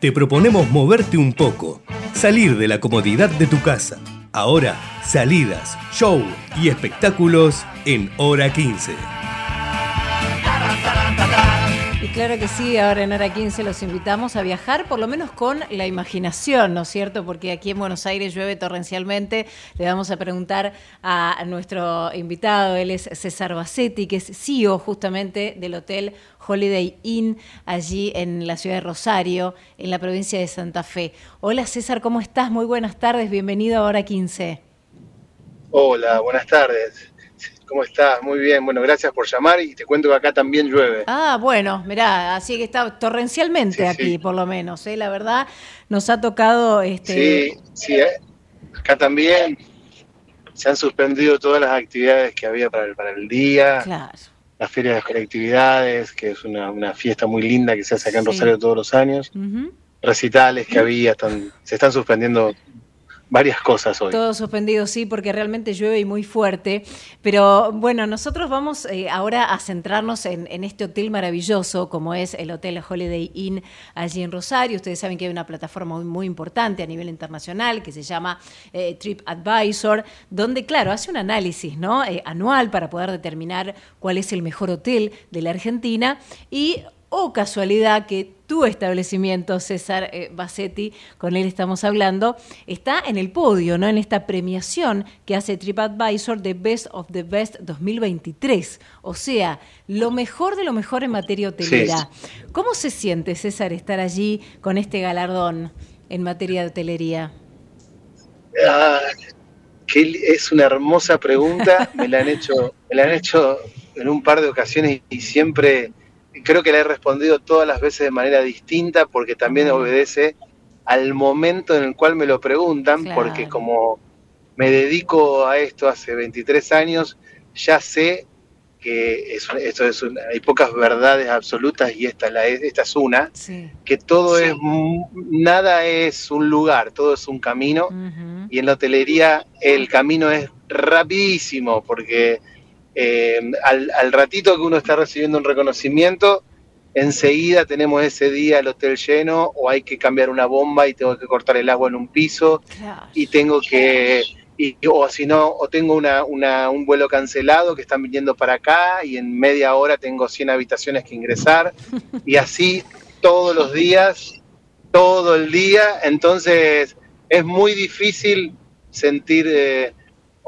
[SPEAKER 8] Te proponemos moverte un poco, salir de la comodidad de tu casa. Ahora, salidas, show y espectáculos en Hora 15.
[SPEAKER 1] Claro que sí, ahora en hora 15 los invitamos a viajar, por lo menos con la imaginación, ¿no es cierto? Porque aquí en Buenos Aires llueve torrencialmente. Le vamos a preguntar a nuestro invitado, él es César Bassetti, que es CEO justamente del Hotel Holiday Inn, allí en la ciudad de Rosario, en la provincia de Santa Fe. Hola César, ¿cómo estás? Muy buenas tardes, bienvenido a hora 15.
[SPEAKER 29] Hola, buenas tardes. ¿Cómo estás? Muy bien. Bueno, gracias por llamar y te cuento que acá también llueve.
[SPEAKER 1] Ah, bueno, mirá, así que está torrencialmente aquí, por lo menos. ¿eh? La verdad, nos ha tocado... Este...
[SPEAKER 29] Sí, sí, ¿eh? acá también se han suspendido todas las actividades que había para el, para el día.
[SPEAKER 1] Claro.
[SPEAKER 29] La Feria de las Colectividades, que es una, fiesta muy linda que se hace acá en Rosario todos los años. Recitales que había, están, se están suspendiendo varias cosas hoy.
[SPEAKER 1] Todo suspendido, sí, porque realmente llueve y muy fuerte. Pero bueno, nosotros vamos eh, ahora a centrarnos en, este hotel maravilloso, como es el Hotel Holiday Inn allí en Rosario. Ustedes saben que hay una plataforma muy, importante a nivel internacional que se llama eh, TripAdvisor, donde, claro, hace un análisis ¿no? Eh, anual para poder determinar cuál es el mejor hotel de la Argentina. Y o casualidad que tu establecimiento, César eh, Bassetti, con él estamos hablando, está en el podio, ¿no? En esta premiación que hace TripAdvisor de Best of the Best 2023. O sea, lo mejor de lo mejor en materia hotelera. ¿Cómo se siente, César, estar allí con este galardón en materia de hotelería?
[SPEAKER 29] Ah, es una hermosa pregunta. me la han hecho, me la han hecho en un par de ocasiones y siempre creo que le he respondido todas las veces de manera distinta porque también obedece al momento en el cual me lo preguntan, porque como me dedico a esto hace 23 años, ya sé que esto es hay pocas verdades absolutas y esta, la, esta es una, que todo es, nada es un lugar, todo es un camino, y en la hotelería el camino es rapidísimo, porque eh, al, ratito que uno está recibiendo un reconocimiento, enseguida tenemos ese día el hotel lleno o hay que cambiar una bomba y tengo que cortar el agua en un piso y tengo que, o si no, o tengo una, un vuelo cancelado que están viniendo para acá y en media hora tengo 100 habitaciones que ingresar y así todos los días, todo el día, entonces es muy difícil sentir... Eh,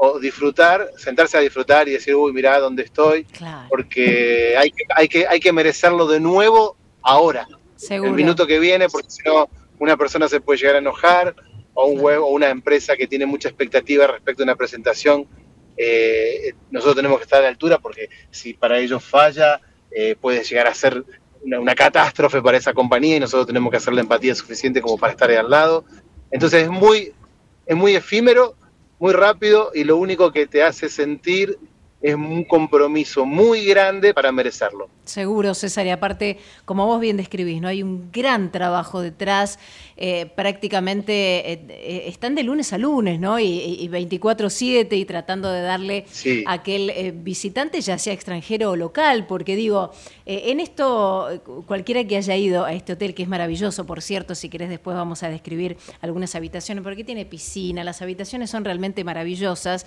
[SPEAKER 29] o disfrutar, sentarse a disfrutar y decir, uy, mirá dónde estoy, porque hay que, hay, que, hay que merecerlo de nuevo ahora, el minuto que viene, porque si no, una persona se puede llegar a enojar, o un web, o una empresa que tiene mucha expectativa respecto a una presentación, eh, nosotros tenemos que estar a la altura, porque si para ellos falla, eh, puede llegar a ser una, una, catástrofe para esa compañía y nosotros tenemos que hacer la empatía suficiente como para estar ahí al lado. Entonces es muy, es muy efímero, muy rápido y lo único que te hace sentir es un compromiso muy grande para merecerlo.
[SPEAKER 1] Seguro, César, y aparte, como vos bien describís, ¿no? Hay un gran trabajo detrás, eh, prácticamente eh, eh, están de lunes a lunes, ¿no? Y, 24-7 y tratando de darle a aquel visitante, ya sea extranjero o local, porque digo, en esto, cualquiera que haya ido a este hotel, que es maravilloso, por cierto, si querés después vamos a describir algunas habitaciones, porque tiene piscina, las habitaciones son realmente maravillosas,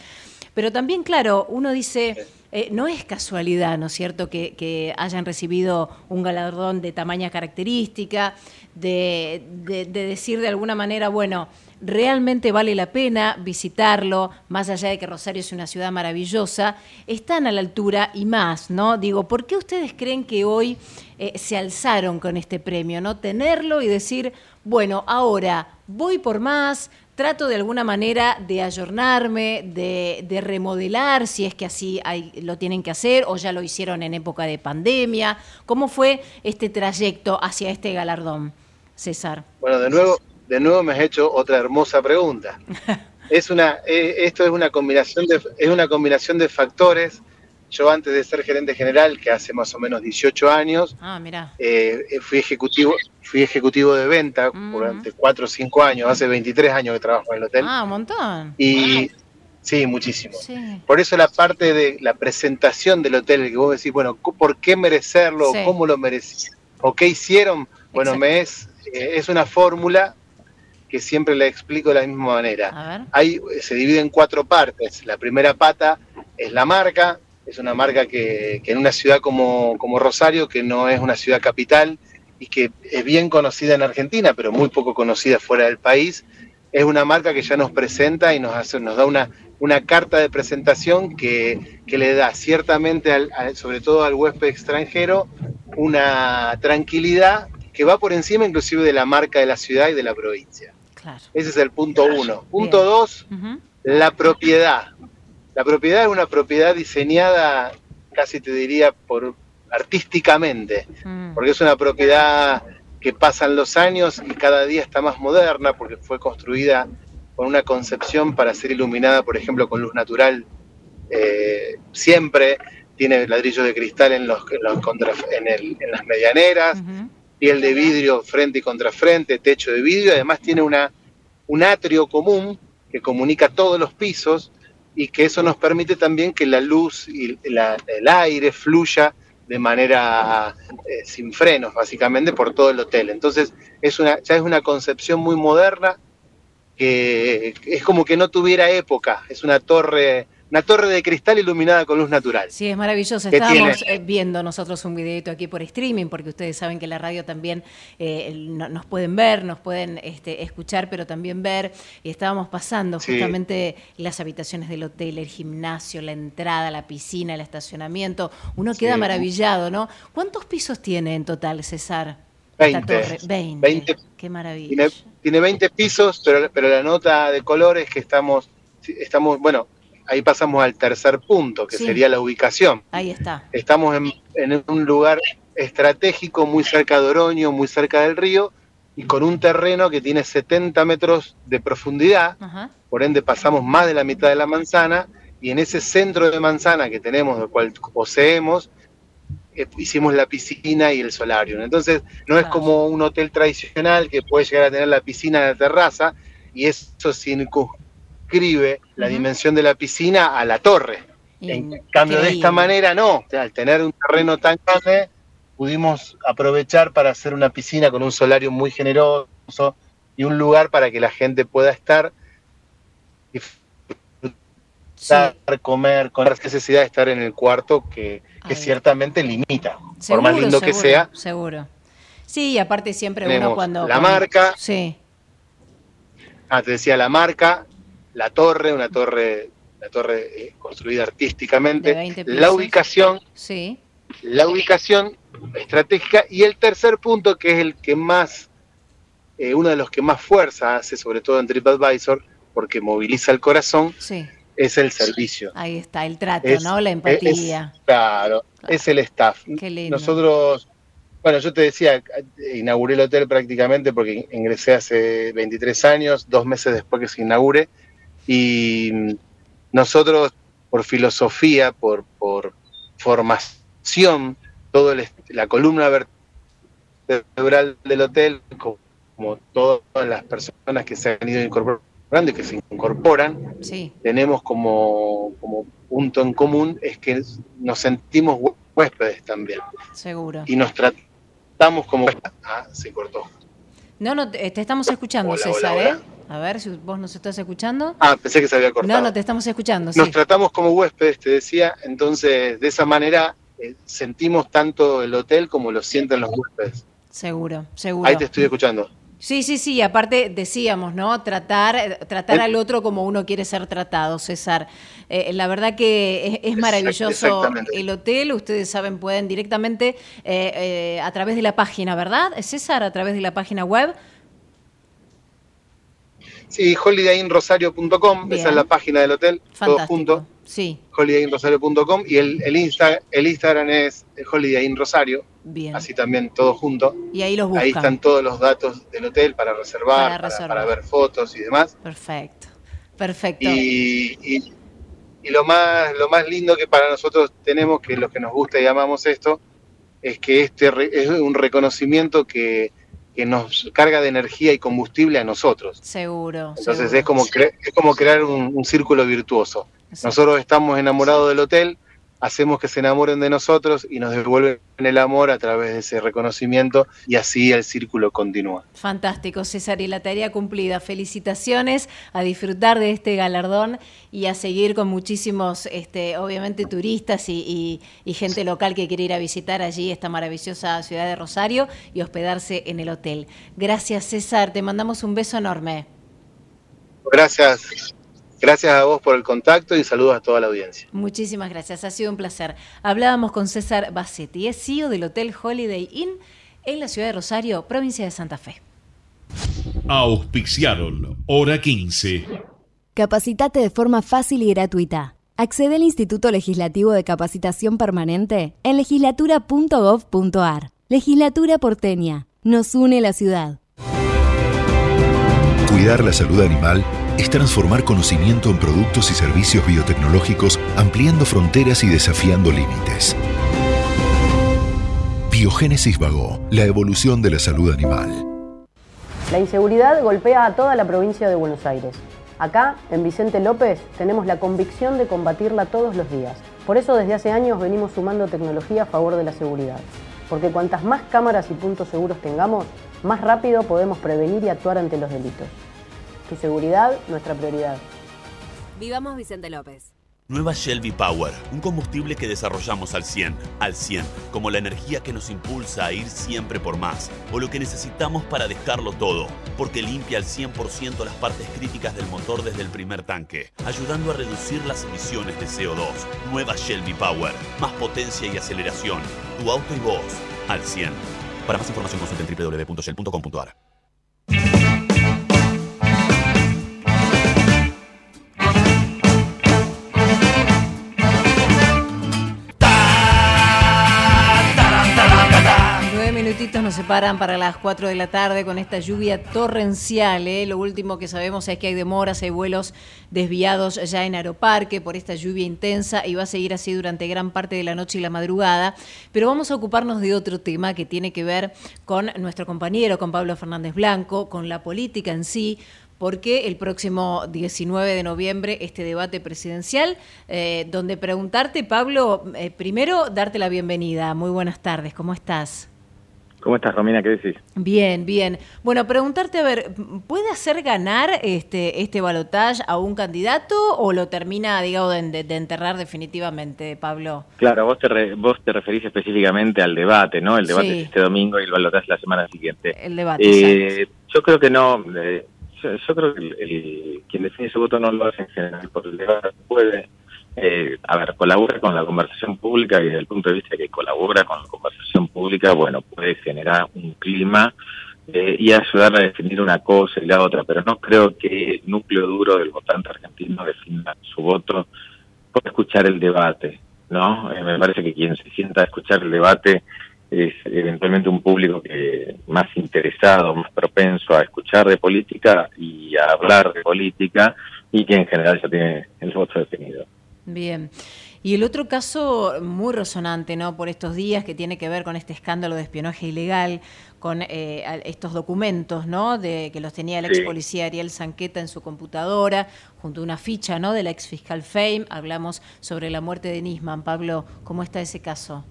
[SPEAKER 1] pero también, claro, uno dice eh, no es casualidad, ¿no es cierto?, que, hayan recibido un galardón de tamaña característica, de, decir de alguna manera, bueno, realmente vale la pena visitarlo, más allá de que Rosario es una ciudad maravillosa, están a la altura y más, ¿no? Digo, ¿por qué ustedes creen que hoy eh, se alzaron con este premio, ¿no? Tenerlo y decir, bueno, ahora voy por más, trato de alguna manera de ayornarme, de, remodelar, si es que así lo tienen que hacer o ya lo hicieron en época de pandemia. ¿Cómo fue este trayecto hacia este galardón, César?
[SPEAKER 29] Bueno, de nuevo, de nuevo me has hecho otra hermosa pregunta. es una, eh, esto es una combinación de, es una combinación de factores yo antes de ser gerente general, que hace más o menos 18 años,
[SPEAKER 1] ah,
[SPEAKER 29] eh, fui ejecutivo fui ejecutivo de venta mm. durante 4 o 5 años, hace 23 años que trabajo en el hotel.
[SPEAKER 1] Ah, un montón.
[SPEAKER 29] Y sí, muchísimo. Por eso la parte de la presentación del hotel, que vos decís, bueno, ¿por qué merecerlo? ¿Cómo lo merecí? ¿O qué hicieron? Bueno, me es, eh, es una fórmula que siempre la explico de la misma manera. Hay, se divide en cuatro partes. La primera pata es la marca, es una marca que, en una ciudad como, Rosario, que no es una ciudad capital y que es bien conocida en Argentina, pero muy poco conocida fuera del país, es una marca que ya nos presenta y nos, hace, nos da una, una carta de presentación que, le da ciertamente, sobre todo al huésped extranjero, una tranquilidad que va por encima inclusive de la marca de la ciudad y de la provincia. Ese es el punto uno. Punto dos, la propiedad. La propiedad es una propiedad diseñada, casi te diría, por artísticamente, mm. porque es una propiedad que pasan los años y cada día está más moderna, porque fue construida con una concepción para ser iluminada, por ejemplo, con luz natural eh, siempre, tiene ladrillo de cristal en, los, en, las medianeras, piel de vidrio frente y contra frente, techo de vidrio, además tiene una, un atrio común que comunica todos los pisos y que eso nos permite también que la luz y la- el aire fluya de manera eh, sin frenos, básicamente, por todo el hotel. Entonces, es una, ya es una concepción muy moderna que es como que no tuviera época. Es una torre, una torre de cristal iluminada con luz natural.
[SPEAKER 1] Sí, es maravilloso.
[SPEAKER 29] ¿Qué
[SPEAKER 1] Estábamos
[SPEAKER 29] tiene?
[SPEAKER 1] eh, viendo nosotros un videito aquí por streaming, porque ustedes saben que la radio también eh, no- nos pueden ver, nos pueden este, escuchar, pero también ver. Y estábamos pasando
[SPEAKER 29] Sí.
[SPEAKER 1] justamente las habitaciones del hotel, el gimnasio, la entrada, la piscina, el estacionamiento. Uno
[SPEAKER 29] Sí.
[SPEAKER 1] queda maravillado, ¿no? ¿Cuántos pisos tiene en total, César? esta
[SPEAKER 29] 20.
[SPEAKER 1] torre? 20.
[SPEAKER 29] 20.
[SPEAKER 1] Qué maravilla.
[SPEAKER 29] Tiene, tiene 20 pisos, pero, pero la nota de color es que estamos, estamos, bueno, ahí pasamos al tercer punto, que
[SPEAKER 1] Sí.
[SPEAKER 29] sería la ubicación.
[SPEAKER 1] Ahí está.
[SPEAKER 29] Estamos en, en un lugar estratégico, muy cerca de Oroño, muy cerca del río, y con un terreno que tiene 70 metros de profundidad,
[SPEAKER 1] Ajá.
[SPEAKER 29] por ende pasamos más de la mitad de la manzana, y en ese centro de manzana que tenemos, del cual poseemos, eh, hicimos la piscina y el solarium. Entonces, no es como un hotel tradicional que puede llegar a tener la piscina en la terraza, y eso circunscribe la dimensión de la piscina a la torre. En cambio, de esta manera no. O sea, al tener un terreno tan grande, pudimos aprovechar para hacer una piscina con un solario muy generoso y un lugar para que la gente pueda estar, disfrutar, comer, con la necesidad de estar en el cuarto que, que ciertamente limita. por más lindo que sea,
[SPEAKER 1] Seguro. Sí, y aparte siempre uno cuando...
[SPEAKER 29] la
[SPEAKER 1] cuando-
[SPEAKER 29] marca.
[SPEAKER 1] Sí.
[SPEAKER 29] Ah, te decía la marca, la torre, una torre, la torre eh, construida artísticamente,
[SPEAKER 1] De 20
[SPEAKER 29] la ubicación,
[SPEAKER 1] Sí.
[SPEAKER 29] la ubicación estratégica y el tercer punto que es el que más, eh, uno de los que más fuerza hace, sobre todo en TripAdvisor, porque moviliza el corazón,
[SPEAKER 1] Sí.
[SPEAKER 29] es el servicio.
[SPEAKER 1] Ahí está, el trato,
[SPEAKER 29] Es-
[SPEAKER 1] ¿no? La
[SPEAKER 29] es-
[SPEAKER 1] empatía.
[SPEAKER 29] claro, es el staff.
[SPEAKER 1] Qué lindo.
[SPEAKER 29] Nosotros, bueno, yo te decía, inauguré el hotel prácticamente porque ingresé hace 23 años, dos meses después que se inaugure, y nosotros, por filosofía, por, por formación, est- la columna vertebral del hotel, co- como todas las personas que se han ido incorporando y que se incorporan,
[SPEAKER 1] Sí.
[SPEAKER 29] tenemos como, como punto en común es que nos sentimos huéspedes también
[SPEAKER 1] Seguro.
[SPEAKER 29] y nos tratamos como ah, se cortó
[SPEAKER 1] No, no, te, estamos escuchando,
[SPEAKER 29] Hola,
[SPEAKER 1] César,
[SPEAKER 29] hola,
[SPEAKER 1] ¿eh? A ver si vos nos estás escuchando.
[SPEAKER 29] ah pensé que se había cortado
[SPEAKER 1] No, no, te estamos escuchando, sí.
[SPEAKER 29] nos tratamos como huéspedes te decía entonces de esa manera eh, sentimos tanto el hotel como lo sienten los huéspedes
[SPEAKER 1] Seguro, seguro.
[SPEAKER 29] ahí te estoy escuchando
[SPEAKER 1] Sí, sí, sí, aparte decíamos, ¿no? Tratar, eh, tratar al otro como uno quiere ser tratado, César. Eh, la verdad que es, es maravilloso el hotel, ustedes saben, pueden directamente eh, eh, a través de la página, ¿verdad? César, a través de la página web.
[SPEAKER 29] Sí holidayinrosario.com esa es la página del hotel todo
[SPEAKER 1] Fantástico.
[SPEAKER 29] junto
[SPEAKER 1] Sí,
[SPEAKER 29] holidayinrosario.com y el, el, Insta, el Instagram es holidayinrosario
[SPEAKER 1] bien.
[SPEAKER 29] así también todo junto
[SPEAKER 1] Y ahí los buscan.
[SPEAKER 29] Ahí están todos los datos del hotel para reservar,
[SPEAKER 1] Para
[SPEAKER 29] para,
[SPEAKER 1] reservar.
[SPEAKER 29] para ver fotos y demás.
[SPEAKER 1] Perfecto, perfecto.
[SPEAKER 29] Y, y- y lo más lo más lindo que para nosotros tenemos, que los que nos gusta y amamos esto, es que este re- es un reconocimiento que, que nos carga de energía y combustible a nosotros.
[SPEAKER 1] Seguro.
[SPEAKER 29] Entonces
[SPEAKER 1] seguro.
[SPEAKER 29] es como, cre- es como crear un, un círculo virtuoso. Nosotros estamos enamorados del hotel, hacemos que se enamoren de nosotros y nos devuelven el amor a través de ese reconocimiento y así el círculo continúa.
[SPEAKER 1] Fantástico, César, y la tarea cumplida. Felicitaciones a disfrutar de este galardón y a seguir con muchísimos, este, obviamente, turistas y, y- y gente local que quiere ir a visitar allí esta maravillosa ciudad de Rosario y hospedarse en el hotel. Gracias, César. Te mandamos un beso enorme.
[SPEAKER 29] Gracias, gracias a vos por el contacto y saludos a toda la audiencia.
[SPEAKER 1] Muchísimas gracias, ha sido un placer. Hablábamos con César Bassetti, es CEO del Hotel Holiday Inn en la ciudad de Rosario, provincia de Santa Fe.
[SPEAKER 30] Auspiciaron Hora 15.
[SPEAKER 31] Capacitate de forma fácil y gratuita. Accede al Instituto Legislativo de Capacitación Permanente en legislatura.gov.ar. Legislatura porteña. Nos une la ciudad.
[SPEAKER 32] Cuidar la salud animal es transformar conocimiento en productos y servicios biotecnológicos, ampliando fronteras y desafiando límites. Biogénesis Vago, la evolución de la salud animal.
[SPEAKER 33] La inseguridad golpea a toda la provincia de Buenos Aires. Acá, en Vicente López, tenemos la convicción de combatirla todos los días. Por eso desde hace años venimos sumando tecnología a favor de la seguridad. Porque cuantas más cámaras y puntos seguros tengamos, más rápido podemos prevenir y actuar ante los delitos. Tu seguridad, nuestra prioridad.
[SPEAKER 34] Vivamos Vicente López.
[SPEAKER 35] Nueva Shelby Power, un combustible que desarrollamos al 100, al 100, como la energía que nos impulsa a ir siempre por más, o lo que necesitamos para dejarlo todo, porque limpia al 100% las partes críticas del motor desde el primer tanque, ayudando a reducir las emisiones de CO2. Nueva Shelby Power, más potencia y aceleración, tu auto y voz, al 100. Para más información consulte en www.shell.com.ar.
[SPEAKER 1] nos separan para las 4 de la tarde con esta lluvia torrencial. ¿eh? Lo último que sabemos es que hay demoras, hay vuelos desviados ya en Aeroparque por esta lluvia intensa y va a seguir así durante gran parte de la noche y la madrugada. Pero vamos a ocuparnos de otro tema que tiene que ver con nuestro compañero, con Pablo Fernández Blanco, con la política en sí porque el próximo 19 de noviembre este debate presidencial, eh, donde preguntarte, Pablo, eh, primero darte la bienvenida. Muy buenas tardes, ¿cómo estás?
[SPEAKER 36] ¿Cómo estás, Romina? ¿Qué decís?
[SPEAKER 1] Bien, bien. Bueno, preguntarte, a ver, ¿puede hacer ganar este, este balotaje a un candidato o lo termina, digamos, de, de enterrar definitivamente, Pablo?
[SPEAKER 36] Claro, vos te, re- vos te referís específicamente al debate, ¿no? El debate
[SPEAKER 1] Sí.
[SPEAKER 36] es este domingo y el balotaje la semana siguiente.
[SPEAKER 1] El debate.
[SPEAKER 36] Eh, yo creo que no. eh, yo, yo creo que el, el- quien define su voto no lo hace en general por el debate. Puede, eh, a ver, colabora con la conversación pública y desde el punto de vista que colabora con la conversación pública, bueno, puede generar un clima eh, y ayudar a definir una cosa y la otra, pero no creo que el núcleo duro del votante argentino defina su voto por escuchar el debate, ¿no? Eh, me parece que quien se sienta a escuchar el debate es eventualmente un público que más interesado, más propenso a escuchar de política y a hablar de política y que en general ya tiene el voto definido.
[SPEAKER 1] Bien. Y el otro caso muy resonante, ¿no? Por estos días que tiene que ver con este escándalo de espionaje ilegal, con eh, estos documentos, ¿no? De que los tenía el ex policía Ariel Sanqueta en su computadora, junto a una ficha, ¿no? De la ex fiscal Fame. Hablamos sobre la muerte de Nisman. Pablo, ¿cómo está ese caso?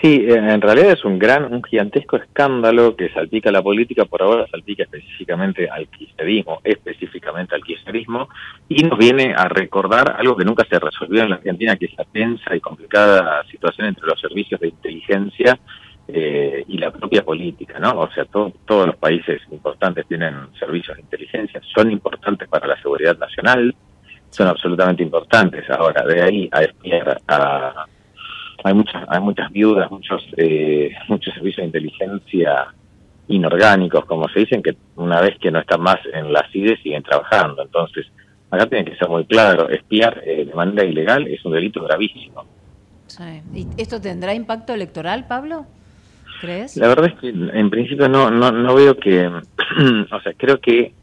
[SPEAKER 36] Sí, en realidad es un gran, un gigantesco escándalo que salpica la política, por ahora salpica específicamente al kirchnerismo, específicamente al kirchnerismo, y nos viene a recordar algo que nunca se resolvió en la Argentina, que es la tensa y complicada situación entre los servicios de inteligencia eh, y la propia política, ¿no? O sea, to- todos los países importantes tienen servicios de inteligencia, son importantes para la seguridad nacional, son absolutamente importantes. Ahora, de ahí a espiar a hay muchas hay muchas viudas muchos eh, muchos servicios de inteligencia inorgánicos como se dicen que una vez que no están más en la CIDE siguen trabajando entonces acá tiene que ser muy claro espiar eh, de manera ilegal es un delito gravísimo
[SPEAKER 1] Sí. ¿Y esto tendrá impacto electoral, Pablo? ¿Crees?
[SPEAKER 36] la verdad es que en principio no no no veo que o sea creo que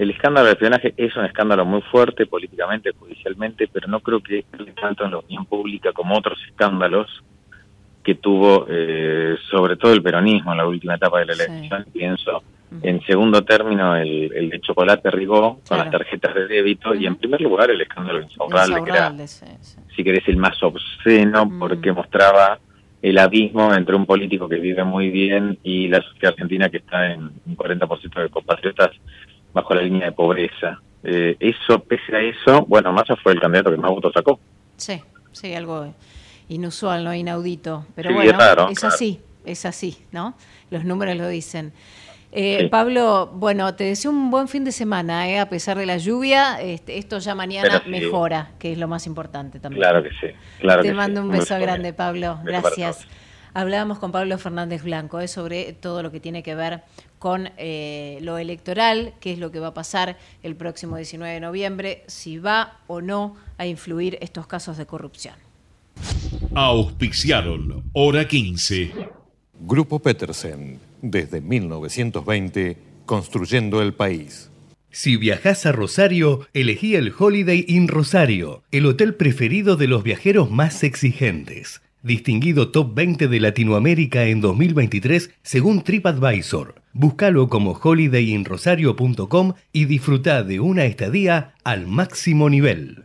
[SPEAKER 36] el escándalo de espionaje es un escándalo muy fuerte políticamente, judicialmente, pero no creo que tanto en la opinión pública como otros escándalos que tuvo eh, sobre todo el peronismo en la última etapa de la elección. Pienso en segundo término el, el de Chocolate Rigó con
[SPEAKER 1] Claro.
[SPEAKER 36] las tarjetas de débito y en primer lugar el escándalo de Insaurralde, que era,
[SPEAKER 1] sí, sí.
[SPEAKER 36] si querés, el más obsceno porque mostraba el abismo entre un político que vive muy bien y la sociedad argentina que está en un 40% de compatriotas bajo la línea de pobreza. Eh, eso, pese a eso, bueno, Massa fue el candidato que más votos sacó.
[SPEAKER 1] Sí, sí, algo inusual, no inaudito. Pero
[SPEAKER 36] Sí,
[SPEAKER 1] bueno,
[SPEAKER 36] es raro,
[SPEAKER 1] es
[SPEAKER 36] claro.
[SPEAKER 1] así, es así, ¿no? Los números lo dicen. Eh,
[SPEAKER 36] Sí.
[SPEAKER 1] Pablo, bueno, te deseo un buen fin de semana, ¿eh? a pesar de la lluvia. Este, esto ya mañana
[SPEAKER 36] sí.
[SPEAKER 1] mejora, que es lo más importante también.
[SPEAKER 36] Claro que sí. Claro
[SPEAKER 1] Te
[SPEAKER 36] que
[SPEAKER 1] mando un beso
[SPEAKER 36] bien.
[SPEAKER 1] grande, Pablo.
[SPEAKER 36] Beso para
[SPEAKER 1] Gracias. Hablábamos con Pablo Fernández Blanco eh, sobre todo lo que tiene que ver con eh, lo electoral, qué es lo que va a pasar el próximo 19 de noviembre, si va o no a influir estos casos de corrupción.
[SPEAKER 30] Auspiciaron Hora 15.
[SPEAKER 37] Grupo Petersen, desde 1920, construyendo el país.
[SPEAKER 8] Si viajas a Rosario, elegí el Holiday Inn Rosario, el hotel preferido de los viajeros más exigentes. Distinguido top 20 de Latinoamérica en 2023 según TripAdvisor. Búscalo como holidayinrosario.com y disfruta de una estadía al máximo nivel.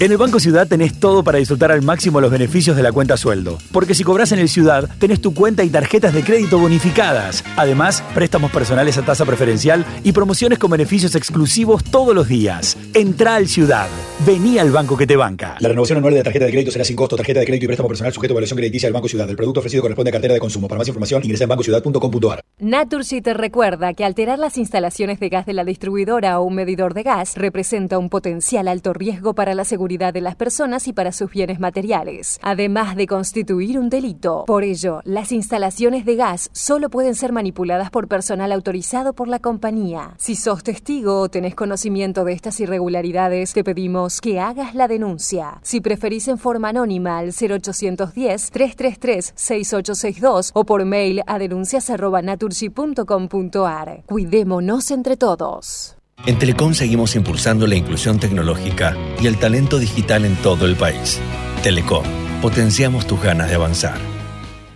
[SPEAKER 38] En el Banco Ciudad tenés todo para disfrutar al máximo los beneficios de la cuenta sueldo. Porque si cobras en el Ciudad, tenés tu cuenta y tarjetas de crédito bonificadas. Además, préstamos personales a tasa preferencial y promociones con beneficios exclusivos todos los días. Entra al Ciudad. Vení al banco que te banca.
[SPEAKER 39] La renovación anual de la tarjeta de crédito será sin costo. Tarjeta de crédito y préstamo personal sujeto a evaluación crediticia del Banco Ciudad. El producto ofrecido corresponde a cartera de consumo. Para más información, ingresa en bancociudad.com.ar.
[SPEAKER 14] Naturgy te recuerda que alterar las instalaciones de gas de la distribuidora o un medidor de gas representa un potencial alto riesgo para la seguridad de las personas y para sus bienes materiales, además de constituir un delito. Por ello, las instalaciones de gas solo pueden ser manipuladas por personal autorizado por la compañía. Si sos testigo o tenés conocimiento de estas irregularidades, te pedimos que hagas la denuncia. Si preferís en forma anónima al 0810-333-6862 o por mail a denuncias.naturgy.com.ar. Cuidémonos entre todos.
[SPEAKER 4] En Telecom seguimos impulsando la inclusión tecnológica y el talento digital en todo el país. Telecom, potenciamos tus ganas de avanzar.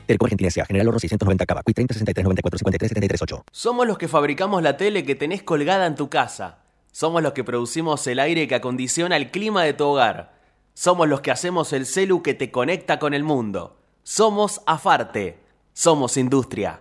[SPEAKER 40] Telecom Argentina S.A. General Oro 690 Cava. 30 63 94 53 73 8.
[SPEAKER 15] Somos los que fabricamos la tele que tenés colgada en tu casa. Somos los que producimos el aire que acondiciona el clima de tu hogar. Somos los que hacemos el celu que te conecta con el mundo. Somos Afarte. Somos industria.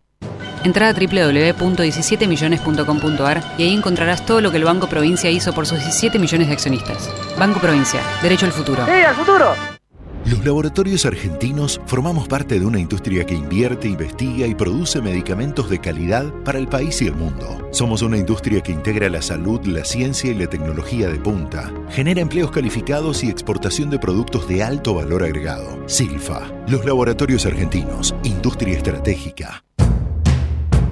[SPEAKER 16] Entra a www.17millones.com.ar y ahí encontrarás todo lo que el Banco Provincia hizo por sus 17 millones de accionistas. Banco Provincia, derecho al futuro.
[SPEAKER 41] ¡Sí, al futuro!
[SPEAKER 32] Los laboratorios argentinos formamos parte de una industria que invierte, investiga y produce medicamentos de calidad para el país y el mundo. Somos una industria que integra la salud, la ciencia y la tecnología de punta. Genera empleos calificados y exportación de productos de alto valor agregado. Silfa, los laboratorios argentinos, industria estratégica.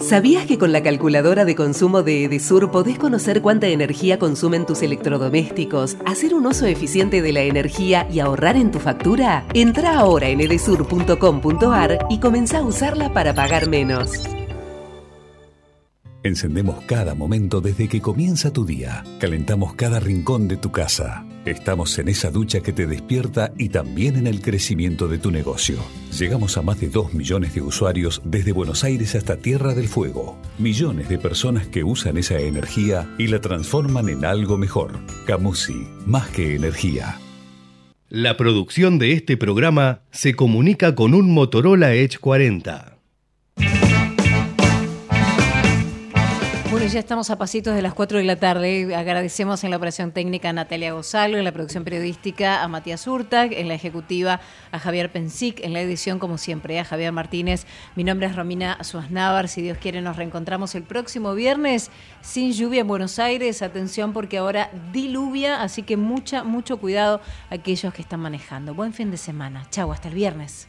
[SPEAKER 19] ¿Sabías que con la calculadora de consumo de Edesur podés conocer cuánta energía consumen tus electrodomésticos, hacer un uso eficiente de la energía y ahorrar en tu factura? Entra ahora en edesur.com.ar y comenzá a usarla para pagar menos.
[SPEAKER 31] Encendemos cada momento desde que comienza tu día. Calentamos cada rincón de tu casa. Estamos en esa ducha que te despierta y también en el crecimiento de tu negocio. Llegamos a más de 2 millones de usuarios desde Buenos Aires hasta Tierra del Fuego. Millones de personas que usan esa energía y la transforman en algo mejor. Camusi, más que energía.
[SPEAKER 8] La producción de este programa se comunica con un Motorola Edge 40.
[SPEAKER 1] Ya estamos a pasitos de las 4 de la tarde. Agradecemos en la operación técnica a Natalia Gozalo, en la producción periodística a Matías Urtag, en la ejecutiva a Javier Pensic, en la edición, como siempre, a Javier Martínez. Mi nombre es Romina Suaznávar. Si Dios quiere, nos reencontramos el próximo viernes sin lluvia en Buenos Aires. Atención, porque ahora diluvia, así que mucha, mucho cuidado a aquellos que están manejando. Buen fin de semana. Chau, hasta el viernes.